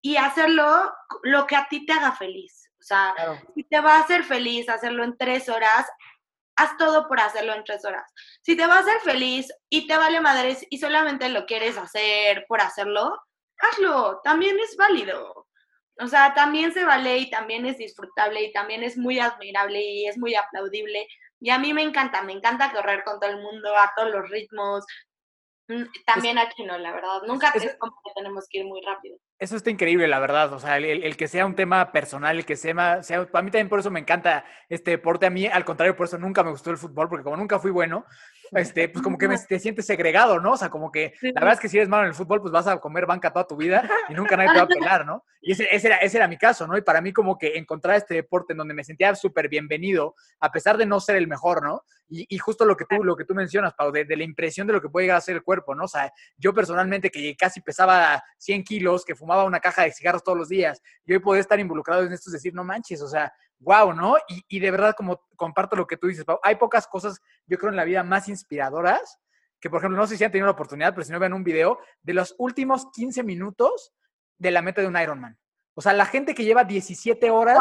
y hacerlo lo que a ti te haga feliz. O sea, si te va a hacer feliz hacerlo en tres horas, haz todo por hacerlo en tres horas. Si te va a hacer feliz y te vale madres y solamente lo quieres hacer por hacerlo, hazlo, también es válido. O sea, también se vale y también es disfrutable y también es muy admirable y es muy aplaudible. Y a mí me encanta, me encanta correr con todo el mundo, a todos los ritmos. Mm, también a Chino, la verdad. Nunca es, como que tenemos que ir muy rápido. Eso está increíble, la verdad. O sea, el, que sea un tema personal, el que sea, sea, para mí también por eso me encanta este deporte. A mí, al contrario, por eso nunca me gustó el fútbol, porque como nunca fui bueno, este, pues como que me, te sientes segregado, ¿no? O sea, como que la verdad es que si eres malo en el fútbol, pues vas a comer banca toda tu vida y nunca nadie te va a pelar, ¿no? <laughs> Y ese, ese, era, ese era mi caso, ¿no? Y para mí como que encontrar este deporte en donde me sentía súper bienvenido, a pesar de no ser el mejor, ¿no? Y, y, justo lo que tú, lo que tú mencionas, Pau, de, de, la impresión de lo que puede llegar a ser el cuerpo, ¿no? O sea, yo personalmente que casi pesaba 100 kilos, que fumaba una caja de cigarros todos los días, y hoy poder estar involucrado en esto es decir, no manches, o sea, wow, ¿no? Y, y, de verdad, como comparto lo que tú dices, Pau, hay pocas cosas, yo creo, en la vida más inspiradoras, que por ejemplo, no sé si han tenido la oportunidad, pero si no vean un video de los últimos 15 minutos de la meta de un Ironman. O sea, la gente que lleva 17 horas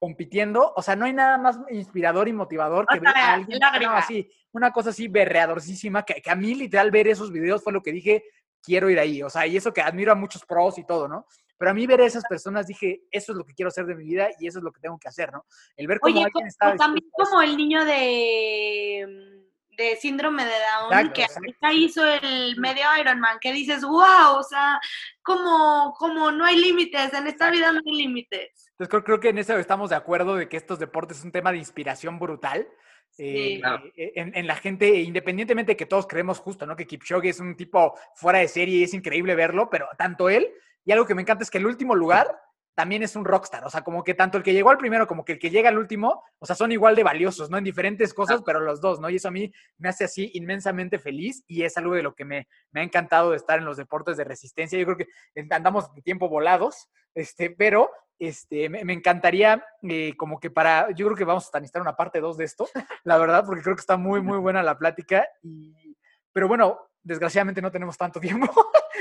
compitiendo, o sea, no hay nada más inspirador y motivador que ver a alguien así, una cosa así berreadorcísima, que, que a mí literal ver esos videos fue lo que dije, quiero ir ahí, o sea, y eso que admiro a muchos pros y todo, ¿no? Pero a mí ver a esas personas dije, eso es lo que quiero hacer de mi vida y eso es lo que tengo que hacer, ¿no? El ver cómo alguien está... también como el niño de de síndrome de Down, Exacto, que exacto. ahorita hizo el medio Ironman, que dices, wow, o sea, como, como no hay límites, en esta vida no hay límites. Entonces creo, creo que en eso estamos de acuerdo de que estos deportes es un tema de inspiración brutal. Sí. eh, Claro. eh, en, en la gente, independientemente de que todos creemos justo, ¿no? Que Kipchoge es un tipo fuera de serie y es increíble verlo, pero tanto él, y algo que me encanta es que el último lugar también es un rockstar, o sea, como que tanto el que llegó al primero como que el que llega al último, o sea, son igual de valiosos, ¿no? En diferentes cosas, pero los dos, ¿no? Y eso a mí me hace así inmensamente feliz y es algo de lo que me, me ha encantado de estar en los deportes de resistencia. Yo creo que andamos tiempo volados, este, pero este, me, me encantaría eh, como que para, yo creo que vamos a necesitar una parte 2 de esto, la verdad, porque creo que está muy, muy buena la plática. Y, pero bueno, desgraciadamente no tenemos tanto <laughs> tiempo.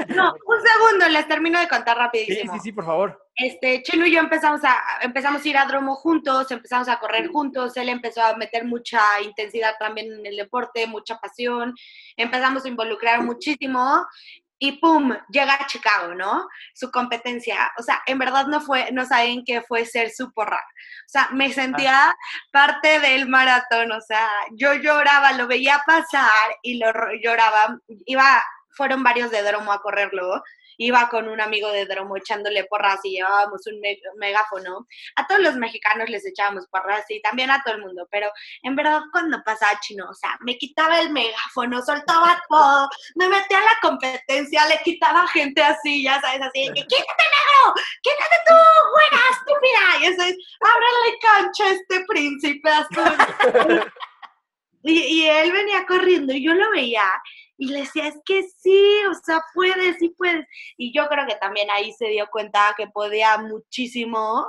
No, un segundo, les termino de contar Sí, rapidísimo. sí, sí, por favor. Este, Chelo y yo empezamos a, empezamos a ir a Dromo juntos, empezamos a correr juntos, él empezó a meter mucha intensidad también en el deporte, mucha pasión, empezamos a involucrar muchísimo y pum, llega a Chicago, ¿no? Su competencia, o sea, en verdad no fue, no saben qué fue ser su porra. O sea, me sentía parte del maratón, o sea, yo lloraba, lo veía pasar y lo lloraba, iba, fueron varios de Dromo a correrlo, iba con un amigo de Dromo echándole porras y llevábamos un me- megáfono. A todos los mexicanos les echábamos porras y también a todo el mundo, pero en verdad cuando pasaba chino, o sea, me quitaba el megáfono, soltaba todo, me metía a la competencia, le quitaba gente así, ya sabes, así, que quítate negro, quítate tú, buena, estúpida, y eso es, ábrele cancha a este príncipe azul. <laughs> Y, y él venía corriendo y yo lo veía y le decía, es que sí, o sea, puedes, sí puedes. Y yo creo que también ahí se dio cuenta que podía muchísimo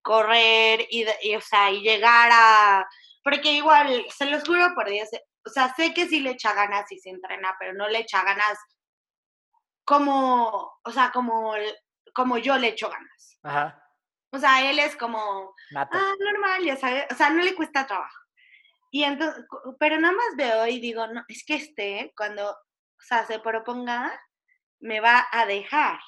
correr y, o sea, y llegar a... Porque igual, se los juro por Dios, o sea, sé que sí le echa ganas y se entrena, pero no le echa ganas como, o sea, como, como yo le echo ganas. Ajá. O sea, él es como, Nato. ah, normal, ya sabes, o sea, no le cuesta trabajo. Y entonces, pero nada más veo y digo, no, es que este, cuando, o sea, se proponga, me va a dejar.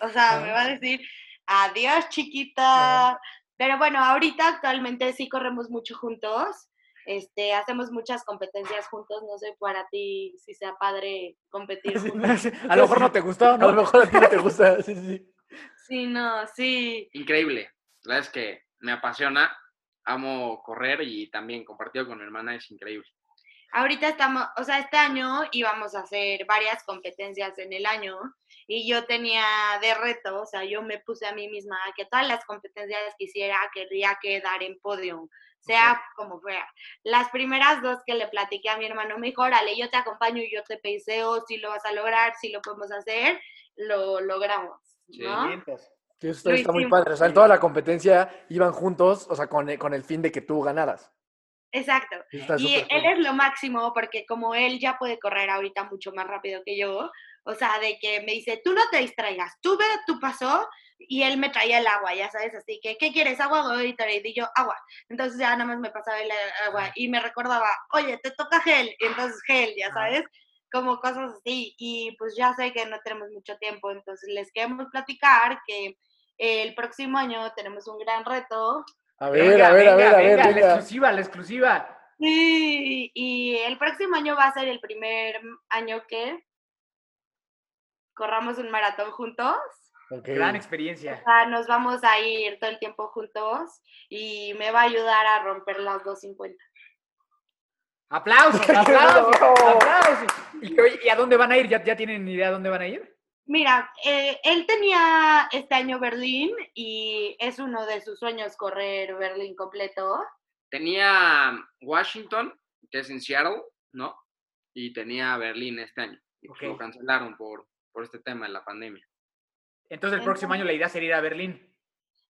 O sea, me va a decir, adiós, chiquita. Pero bueno, ahorita actualmente sí corremos mucho juntos. Este, hacemos muchas competencias juntos. No sé para ti si sea padre competir juntos. A lo mejor no te gustó, A lo mejor a ti no te gusta. Sí, sí, sí. Sí, no, sí. Increíble. La verdad es que me apasiona. Amo correr y también compartido con mi hermana es increíble. Ahorita estamos, o sea, este año íbamos a hacer varias competencias en el año y yo tenía de reto, o sea, yo me puse a mí misma que todas las competencias que hiciera querría quedar en podio, sea como fuera. Las primeras dos que le platiqué a mi hermano, me dijo, órale, yo te acompaño y yo te peiseo, si lo vas a lograr, si lo podemos hacer, lo logramos, Sí. ¿no? Vientos. Sí, eso está, está muy padre. O sea, en toda la competencia iban juntos, o sea, con el, con el fin de que tú ganaras. Exacto. Y él cool. es lo máximo porque como él ya puede correr ahorita mucho más rápido que yo, o sea, de que me dice, tú no te distraigas, tú ve tu paso y él me traía el agua, ya sabes, así que, ¿qué quieres? Agua o Gatorade? Y yo, agua. Entonces ya nada más me pasaba el agua y me recordaba, oye, te toca gel, y entonces gel, ya sabes, como cosas así. Y pues ya sé que no tenemos mucho tiempo, entonces les queremos platicar que el próximo año tenemos un gran reto A ver, Venga, a ver, a venga, ver, a ver, venga, La exclusiva, la exclusiva. Sí, y el próximo año va a ser el primer año que corramos un maratón juntos. Gran experiencia. O sea, nos vamos a ir todo el tiempo juntos y me va a ayudar a romper las 250. Aplausos, <laughs> aplausos, aplausos. ¿Y, oye, ¿y a dónde van a ir? ¿Ya, ¿Ya tienen idea a dónde van a ir? Mira, eh, él tenía este año Berlín y es uno de sus sueños correr Berlín completo. Tenía Washington, que es en Seattle, ¿no? Y tenía Berlín este año. Y pues lo cancelaron por, por este tema de la pandemia. Entonces el próximo año la idea sería ir a Berlín.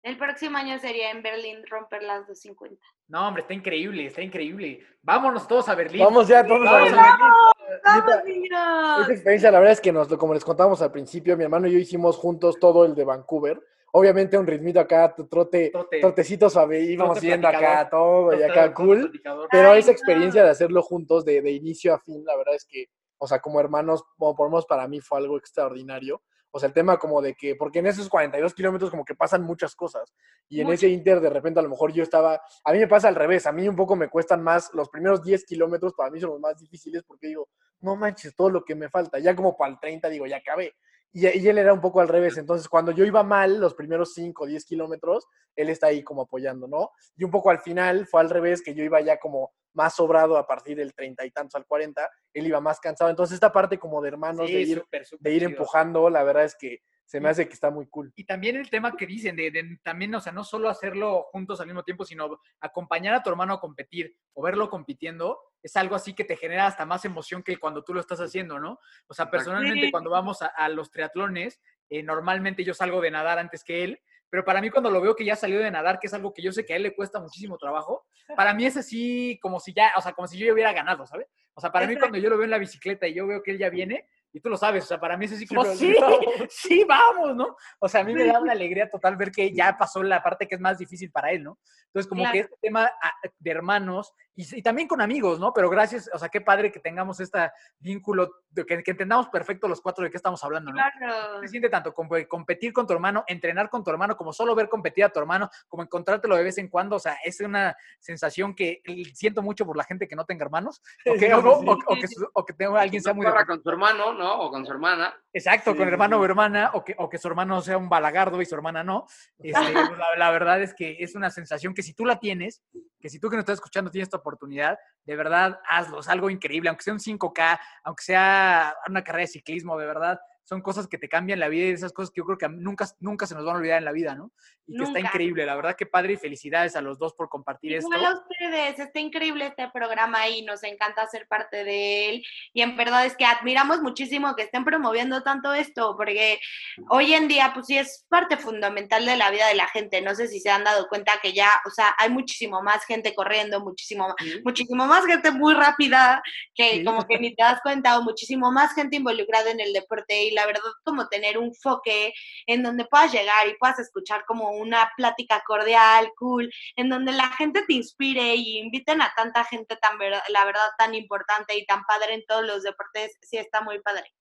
El próximo año sería en Berlín romper las 250. No, hombre, está increíble, está increíble. Vámonos todos a Berlín. Vamos ya todos a Vamos Berlín. a Berlín. ¡Vamos, niños! Esta experiencia, la verdad es que nos, lo- como les contamos al principio, mi hermano y yo hicimos juntos todo el de Vancouver. Obviamente un ritmito acá, trote, Trote. trotecito suave, íbamos Trote yendo acá todo y Trote- acá trote cool. Pero Ay, esa no. experiencia de hacerlo juntos de, de inicio a fin, la verdad es que, o sea, como hermanos, como por lo menos para mí fue algo extraordinario. O sea, el tema como de que, porque en esos 42 kilómetros como que pasan muchas cosas. Y en Mucho. ese inter de repente a lo mejor yo estaba, a mí me pasa al revés, a mí un poco me cuestan más, los primeros 10 kilómetros para mí son los más difíciles porque digo, no manches, todo lo que me falta. Ya como para el 30 digo, ya acabé. Y, y él era un poco al revés. Entonces, cuando yo iba mal, los primeros 5 o 10 kilómetros, él está ahí como apoyando, ¿no? Y un poco al final fue al revés, que yo iba ya como más sobrado a partir del 30 y tantos al 40, él iba más cansado. Entonces, esta parte como de hermanos, de, ir, de ir empujando, la verdad es que se me hace que está muy cool. Y también el tema que dicen, de, de también, o sea, no solo hacerlo juntos al mismo tiempo, sino acompañar a tu hermano a competir o verlo compitiendo, es algo así que te genera hasta más emoción que cuando tú lo estás haciendo, ¿no? O sea, personalmente cuando vamos a, a los triatlones, eh, normalmente yo salgo de nadar antes que él, pero para mí cuando lo veo que ya salió de nadar, que es algo que yo sé que a él le cuesta muchísimo trabajo, <laughs> para mí es así como si ya, o sea, como si yo ya hubiera ganado, ¿sabes? O sea, para mí cuando yo lo veo en la bicicleta y yo veo que él ya viene, y tú lo sabes, o sea, para mí es así como, pero sí, vamos". <laughs> sí, vamos, ¿no? O sea, a mí me da <laughs> una alegría total ver que ya pasó la parte que es más difícil para él, ¿no? Entonces, como que Claro. este tema ah, de hermanos y, y también con amigos, ¿no? Pero gracias, o sea, qué padre que tengamos este vínculo, de que, que entendamos perfecto los cuatro de qué estamos hablando, ¿no? Claro. Se siente tanto como competir con tu hermano, entrenar con tu hermano, como solo ver competir a tu hermano, como encontrártelo de vez en cuando. O sea, es una sensación que siento mucho por la gente que no tenga hermanos, <laughs> o que, o, o- o que, su- o que tenga- alguien sea muy... Con su hermano, ¿no? O con su hermana. Exacto, Sí, con sí, hermano o hermana, o que, o que su hermano sea un balagardo y su hermana no. Este, <laughs> pues, la, la verdad es que es una sensación que si tú la tienes, que si tú que nos estás escuchando tienes esta oportunidad, de verdad hazlo, es algo increíble, aunque sea un 5K, aunque sea una carrera de ciclismo, de verdad, son cosas que te cambian la vida y esas cosas que yo creo que nunca, nunca se nos van a olvidar en la vida, ¿no? Y que está increíble, la verdad que padre y felicidades a los dos por compartir esto. Igual a ustedes, está increíble este programa y nos encanta ser parte de él. Y en verdad es que admiramos muchísimo que estén promoviendo tanto esto, porque hoy en día, pues sí, es parte fundamental de la vida de la gente. No sé si se han dado cuenta que ya, o sea, hay muchísimo más gente corriendo, muchísimo, ma- muchísimo más gente muy rápida, que Sí. como que ni te das cuenta, o muchísimo más gente involucrada en el deporte. Y la verdad, como tener un foque en donde puedas llegar y puedas escuchar como una plática cordial, cool, en donde la gente te inspire y inviten a tanta gente tan, la verdad, tan importante y tan padre en todos los deportes, sí está muy padre.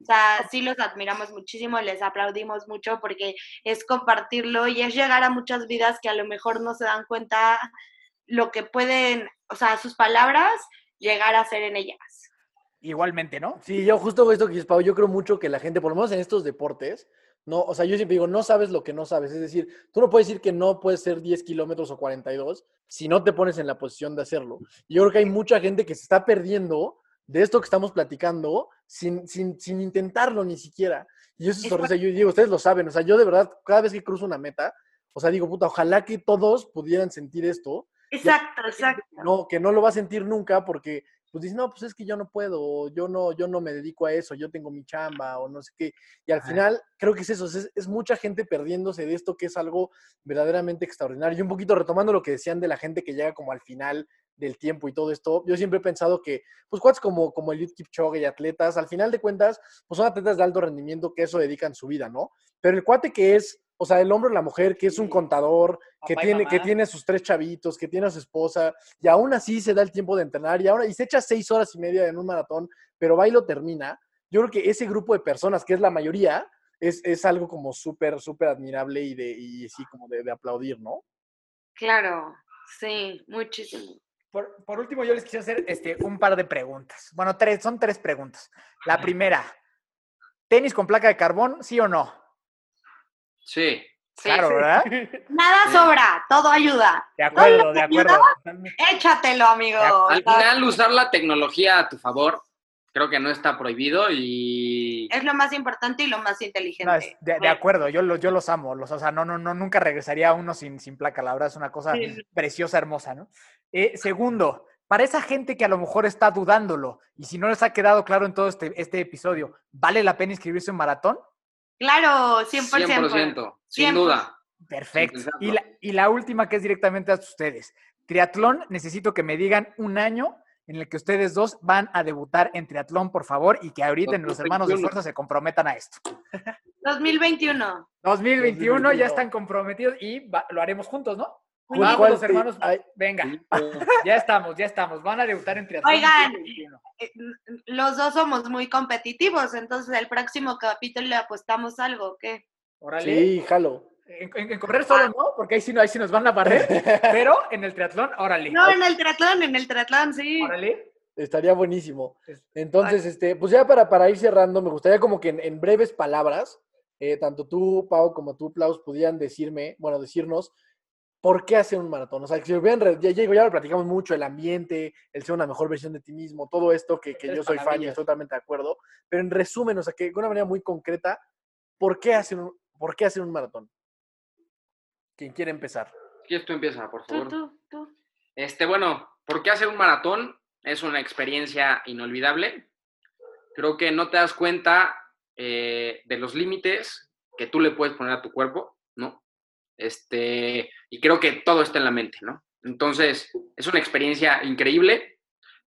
O sea, sí los admiramos muchísimo, les aplaudimos mucho porque es compartirlo y es llegar a muchas vidas que a lo mejor no se dan cuenta lo que pueden, o sea, sus palabras llegar a ser en ellas. Igualmente, ¿no? Sí, yo justo esto que Pau, yo creo mucho que la gente, por lo menos en estos deportes, no, o sea, yo siempre digo, no sabes lo que no sabes. Es decir, tú no puedes decir que no puedes ser 10 kilómetros o 42 si no te pones en la posición de hacerlo. Yo creo que hay mucha gente que se está perdiendo de esto que estamos platicando sin, sin, sin intentarlo ni siquiera. Y eso es horrible. Yo digo, ustedes lo saben, o sea, yo de verdad, cada vez que cruzo una meta, o sea, digo, puta, ojalá que todos pudieran sentir esto Exacto, exacto. no, que no lo va a sentir nunca porque pues dice, no, pues es que yo no puedo, yo no, yo no me dedico a eso, yo tengo mi chamba o no sé qué. Y al Ajá. final creo que es eso, es, es mucha gente perdiéndose de esto que es algo verdaderamente extraordinario. Y un poquito retomando lo que decían de la gente que llega como al final del tiempo y todo esto, yo siempre he pensado que, pues cuates como, como el Kipchoge y atletas, al final de cuentas, pues son atletas de alto rendimiento que eso dedican su vida, ¿no? Pero el cuate que es, o sea, el hombre o la mujer, que es un contador, que Papá tiene, que tiene a sus tres chavitos, que tiene a su esposa, y aún así se da el tiempo de entrenar, y ahora y se echa seis horas y media en un maratón, pero va y lo termina. Yo creo que ese grupo de personas, que es la mayoría, es, es algo como súper, súper admirable y, de, y sí, como de, de aplaudir, ¿no? Claro, sí, muchísimo. Por, por último, yo les quisiera hacer este, un par de preguntas. Bueno, tres, son tres preguntas. La primera, ¿tenis con placa de carbón, sí o no? Sí. Sí, claro, sí. ¿verdad? <laughs> Nada Sí. sobra, todo ayuda. De acuerdo, de ayuda? acuerdo. totalmente. Échatelo, amigo. Al final, usar la tecnología a tu favor, creo que no está prohibido y es lo más importante y lo más No, inteligente. es de, de acuerdo, yo, los yo los amo. Los, o sea, no, no, no, nunca regresaría a uno sin, sin placa. La verdad es una cosa Sí. preciosa, hermosa, ¿no? Eh, segundo, para esa gente que a lo mejor está dudándolo y si no les ha quedado claro en todo este, este episodio, ¿vale la pena inscribirse en maratón? Claro, 100%. 100%, sin 100%. duda. Perfecto. Y la, y la última que es directamente a ustedes. Triatlón, necesito que me digan un año en el que ustedes dos van a debutar en triatlón, por favor, y que ahorita en los hermanos de 2021. fuerza se comprometan a esto. 2021. 2021 ya 2021. están comprometidos y va- lo haremos juntos, ¿no? ¿Cuál- Vamos, hermanos. ay, Venga, <laughs> ya estamos, ya estamos. Van a debutar en triatlón. Oigan. 2021. Eh, Los dos somos muy competitivos, entonces el próximo capítulo le apostamos algo, ¿qué? Órale. Sí, jalo. En, en- en correr solo no, porque ahí sí, no, ahí sí nos van a barrer. <laughs> pero en el triatlón, órale. No, en el triatlón, en el triatlón, sí. Órale. Estaría buenísimo. Es- Entonces, este, pues ya para, para ir cerrando, me gustaría como que en, en breves palabras, eh, tanto tú, Pau, como tú, Klaus, pudieran decirme, bueno, decirnos, ¿por qué hacer un maratón? O sea, que si hubieran, ya, ya, ya lo platicamos mucho, el ambiente, el ser una mejor versión de ti mismo, todo esto que, que yo soy fan y estoy totalmente de acuerdo, pero en resumen, o sea, que de una manera muy concreta, ¿por qué hacer un, por qué hacer un maratón? Quien quiere empezar. ¿Quieres tú empieza, por Tú, favor? tú, tú. Este, bueno, ¿por qué hacer un maratón? Es una experiencia inolvidable. Creo que no te das cuenta eh, de los límites que tú le puedes poner a tu cuerpo, ¿no? Este, y creo que todo está en la mente, ¿no? Entonces, es una experiencia increíble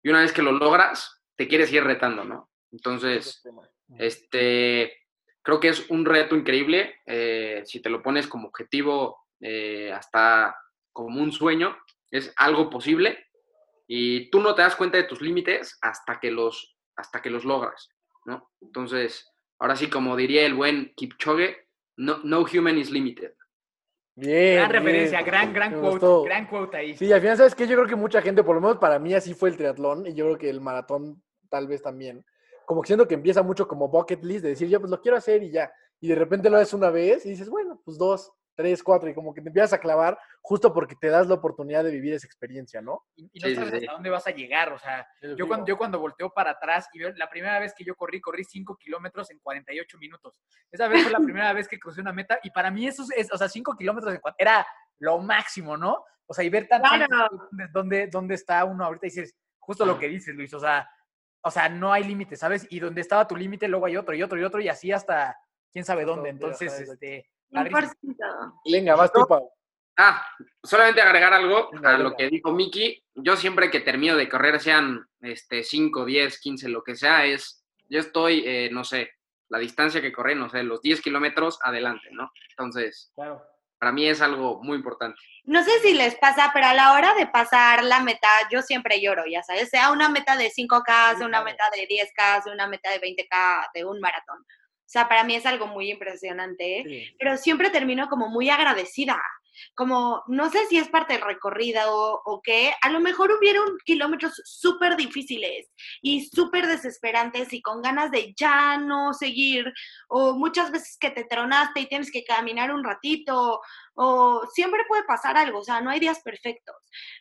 y una vez que lo logras, te quieres ir retando, ¿no? Entonces, este, creo que es un reto increíble. eh, si te lo pones como objetivo, eh, hasta como un sueño, es algo posible. Y tú no te das cuenta de tus límites hasta que los, hasta que los logras, ¿no? Entonces, ahora sí, como diría el buen Kipchoge, no, no human is limited. Bien. Gran bien. referencia, gran, gran Me quote, gustó. gran quote ahí. Sí, al final, ¿sabes qué? Yo creo que mucha gente, por lo menos para mí, así fue el triatlón y yo creo que el maratón tal vez también. Como que siento que empieza mucho como bucket list, de decir, yo pues lo quiero hacer y ya. Y de repente lo haces una vez y dices, bueno, pues dos, tres, cuatro, y como que te empiezas a clavar justo porque te das la oportunidad de vivir esa experiencia, ¿no? Y, y no Sí, sabes sí. hasta dónde vas a llegar. O sea, yo cuando, yo cuando volteo para atrás y veo la primera vez que yo corrí, corrí 5 kilómetros en 48 minutos. Esa vez fue la primera vez que crucé una meta y para mí eso es, o sea, 5 kilómetros en era lo máximo, ¿no? O sea, y ver tanto Claro. dónde, dónde, dónde está uno ahorita y dices, justo lo que dices, Luis, o sea, o sea, no hay límite, ¿sabes? Y donde estaba tu límite, luego hay otro y otro y otro y así hasta quién sabe Hasta dónde. Entonces, este. Venga, vas tú, Pau. Ah, solamente agregar algo a lo que dijo Miki. Yo siempre que termino de correr, sean este, 5, 10, 15, lo que sea, es, yo estoy, eh, no sé, la distancia que corrí, no sé, los 10 kilómetros adelante, ¿no? Entonces, Claro. para mí es algo muy importante. No sé si les pasa, pero a la hora de pasar la meta, yo siempre lloro, ya sabes, sea una meta de 5K, sea una meta de 10K, sea una meta de 20K, de un maratón. O sea, para mí es algo muy impresionante, Sí. pero siempre termino como muy agradecida. Como, no sé si es parte del recorrido o, qué, a lo mejor hubieron kilómetros súper difíciles y súper desesperantes y con ganas de ya no seguir, o muchas veces que te tronaste y tienes que caminar un ratito, o siempre puede pasar algo, o sea, no hay días perfectos,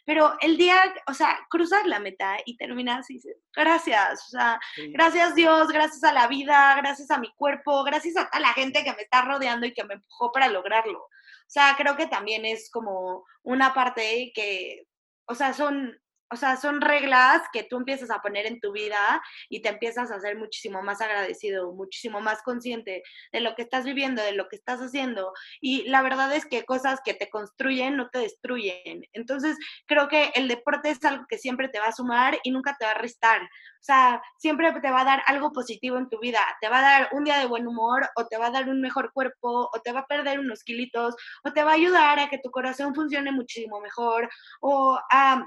pero el día, o sea, cruzar la meta y terminas y dices, gracias, o sea, Sí. gracias Dios, gracias a la vida, gracias a mi cuerpo, gracias a la gente que me está rodeando y que me empujó para lograrlo. O sea, creo que también es como una parte que, o sea, son, o sea, son reglas que tú empiezas a poner en tu vida y te empiezas a hacer muchísimo más agradecido, muchísimo más consciente de lo que estás viviendo, de lo que estás haciendo. Y la verdad es que cosas que te construyen no te destruyen. Entonces, creo que el deporte es algo que siempre te va a sumar y nunca te va a restar. O sea, siempre te va a dar algo positivo en tu vida. Te va a dar un día de buen humor o te va a dar un mejor cuerpo o te va a perder unos kilitos o te va a ayudar a que tu corazón funcione muchísimo mejor o a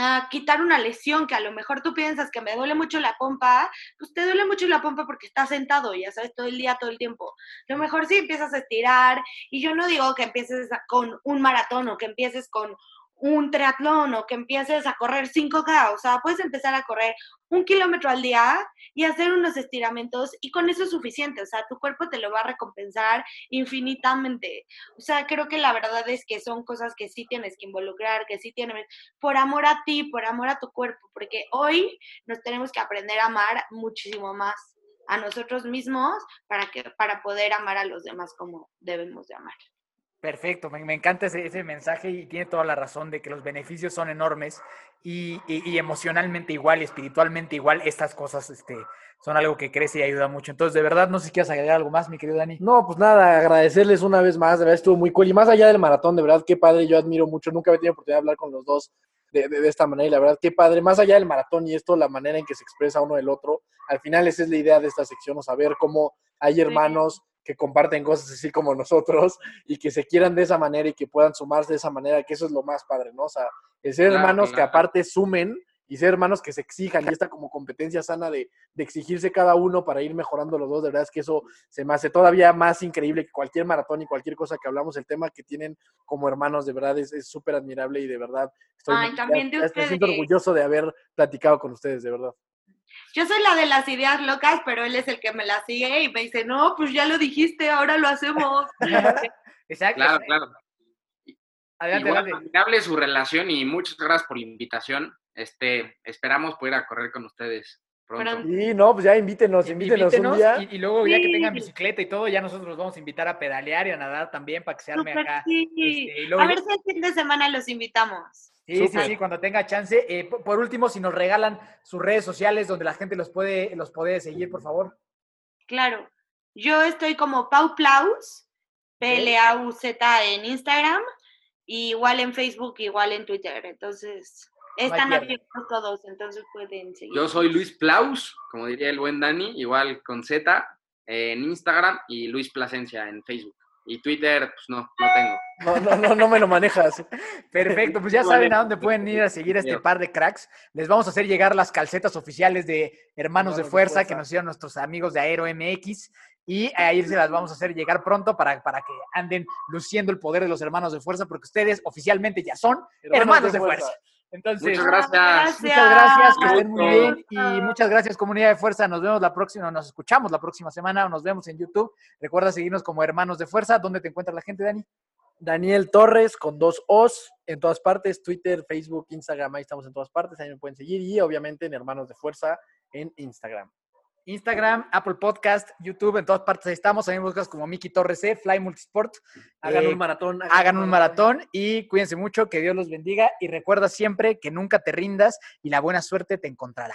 a quitar una lesión que a lo mejor tú piensas que me duele mucho la pompa, pues te duele mucho la pompa porque estás sentado, ya sabes, todo el día, todo el tiempo. Lo mejor sí empiezas a estirar y yo no digo que empieces con un maratón o que empieces con un triatlón o que empieces a correr 5K, o sea, puedes empezar a correr un kilómetro al día y hacer unos estiramientos y con eso es suficiente, o sea, tu cuerpo te lo va a recompensar infinitamente. O sea, creo que la verdad es que son cosas que sí tienes que involucrar, que sí tienes, por amor a ti, por amor a tu cuerpo, porque hoy nos tenemos que aprender a amar muchísimo más a nosotros mismos para, que, para poder amar a los demás como debemos de amar. Perfecto, me, me encanta ese, ese mensaje y tiene toda la razón de que los beneficios son enormes y, y- y emocionalmente igual y espiritualmente igual, estas cosas este, son algo que crece y ayuda mucho. Entonces, de verdad, no sé si quieres agregar algo más, mi querido Dani. No, pues nada, agradecerles una vez más, de verdad estuvo muy cool. Y más allá del maratón, de verdad, qué padre, yo admiro mucho, nunca había tenido oportunidad de hablar con los dos de, de- de esta manera, y la verdad, qué padre, más allá del maratón y esto, la manera en que se expresa uno del otro, al final esa es la idea de esta sección, o saber cómo hay hermanos que comparten cosas así como nosotros <laughs> y que se quieran de esa manera y que puedan sumarse de esa manera, que eso es lo más padre, ¿no? O sea, el ser Claro, hermanos que aparte sumen y ser hermanos que se exijan y esta como competencia sana de, de exigirse cada uno para ir mejorando los dos, de verdad es que eso se me hace todavía más increíble que cualquier maratón y cualquier cosa que hablamos, el tema que tienen como hermanos, de verdad es súper admirable y de verdad estoy Ay, muy- también de ya- ya me siento ustedes. orgulloso de haber platicado con ustedes, de verdad. Yo soy la de las ideas locas, pero él es el que me las sigue y me dice, no, pues ya lo dijiste, ahora lo hacemos. <laughs> Exacto. Claro, claro. Adelante, Igual, admirable su relación y muchas gracias por la invitación. Este, esperamos poder a correr con ustedes pronto. Y no, pues ya invítenos, invítenos, un Invítenos día. y, y luego ya que Sí. tengan bicicleta y todo, ya nosotros los vamos a invitar a pedalear y a nadar también para que se arme acá. sí. Este, y luego A ver si el fin de semana los invitamos. Sí, sí, sí, cuando tenga chance. Eh, por, último, si nos regalan sus redes sociales donde la gente los puede, los puede seguir, por favor. Claro. Yo estoy como Pau Plaus, P-L-A-U-Z en Instagram, y igual en Facebook, igual en Twitter. Entonces, están abiertos todos, entonces pueden seguir. Yo soy Luis Plaus, como diría el buen Dani, igual con Z eh, en Instagram y Luis Plasencia en Facebook. Y Twitter, pues no, no tengo. No, no, no, no me lo manejas. Perfecto, pues ya saben a dónde pueden ir a seguir a este par de cracks. Les vamos a hacer llegar las calcetas oficiales de Hermanos de Fuerza que nos hicieron nuestros amigos de Aero MX. Y ahí se las vamos a hacer llegar pronto para, para que anden luciendo el poder de los hermanos de fuerza, porque ustedes oficialmente ya son hermanos, de, fuerza. Entonces, Muchas gracias. Muchas gracias, que estén muy bien y muchas gracias comunidad de fuerza. Nos vemos la próxima, nos escuchamos la próxima semana o nos vemos en YouTube. Recuerda seguirnos como Hermanos de Fuerza. ¿Dónde te encuentra la gente, Dani? Daniel Torres con dos O's en todas partes, Twitter, Facebook, Instagram, ahí estamos en todas partes, ahí me pueden seguir y obviamente en Hermanos de Fuerza en Instagram. Instagram, Apple Podcast, YouTube, en todas partes ahí estamos. También buscas como Miki Torres C, Fly Multisport. Hagan Eh, un maratón. hagan un maratón y cuídense mucho, que Dios los bendiga y recuerda siempre que nunca te rindas y la buena suerte te encontrará.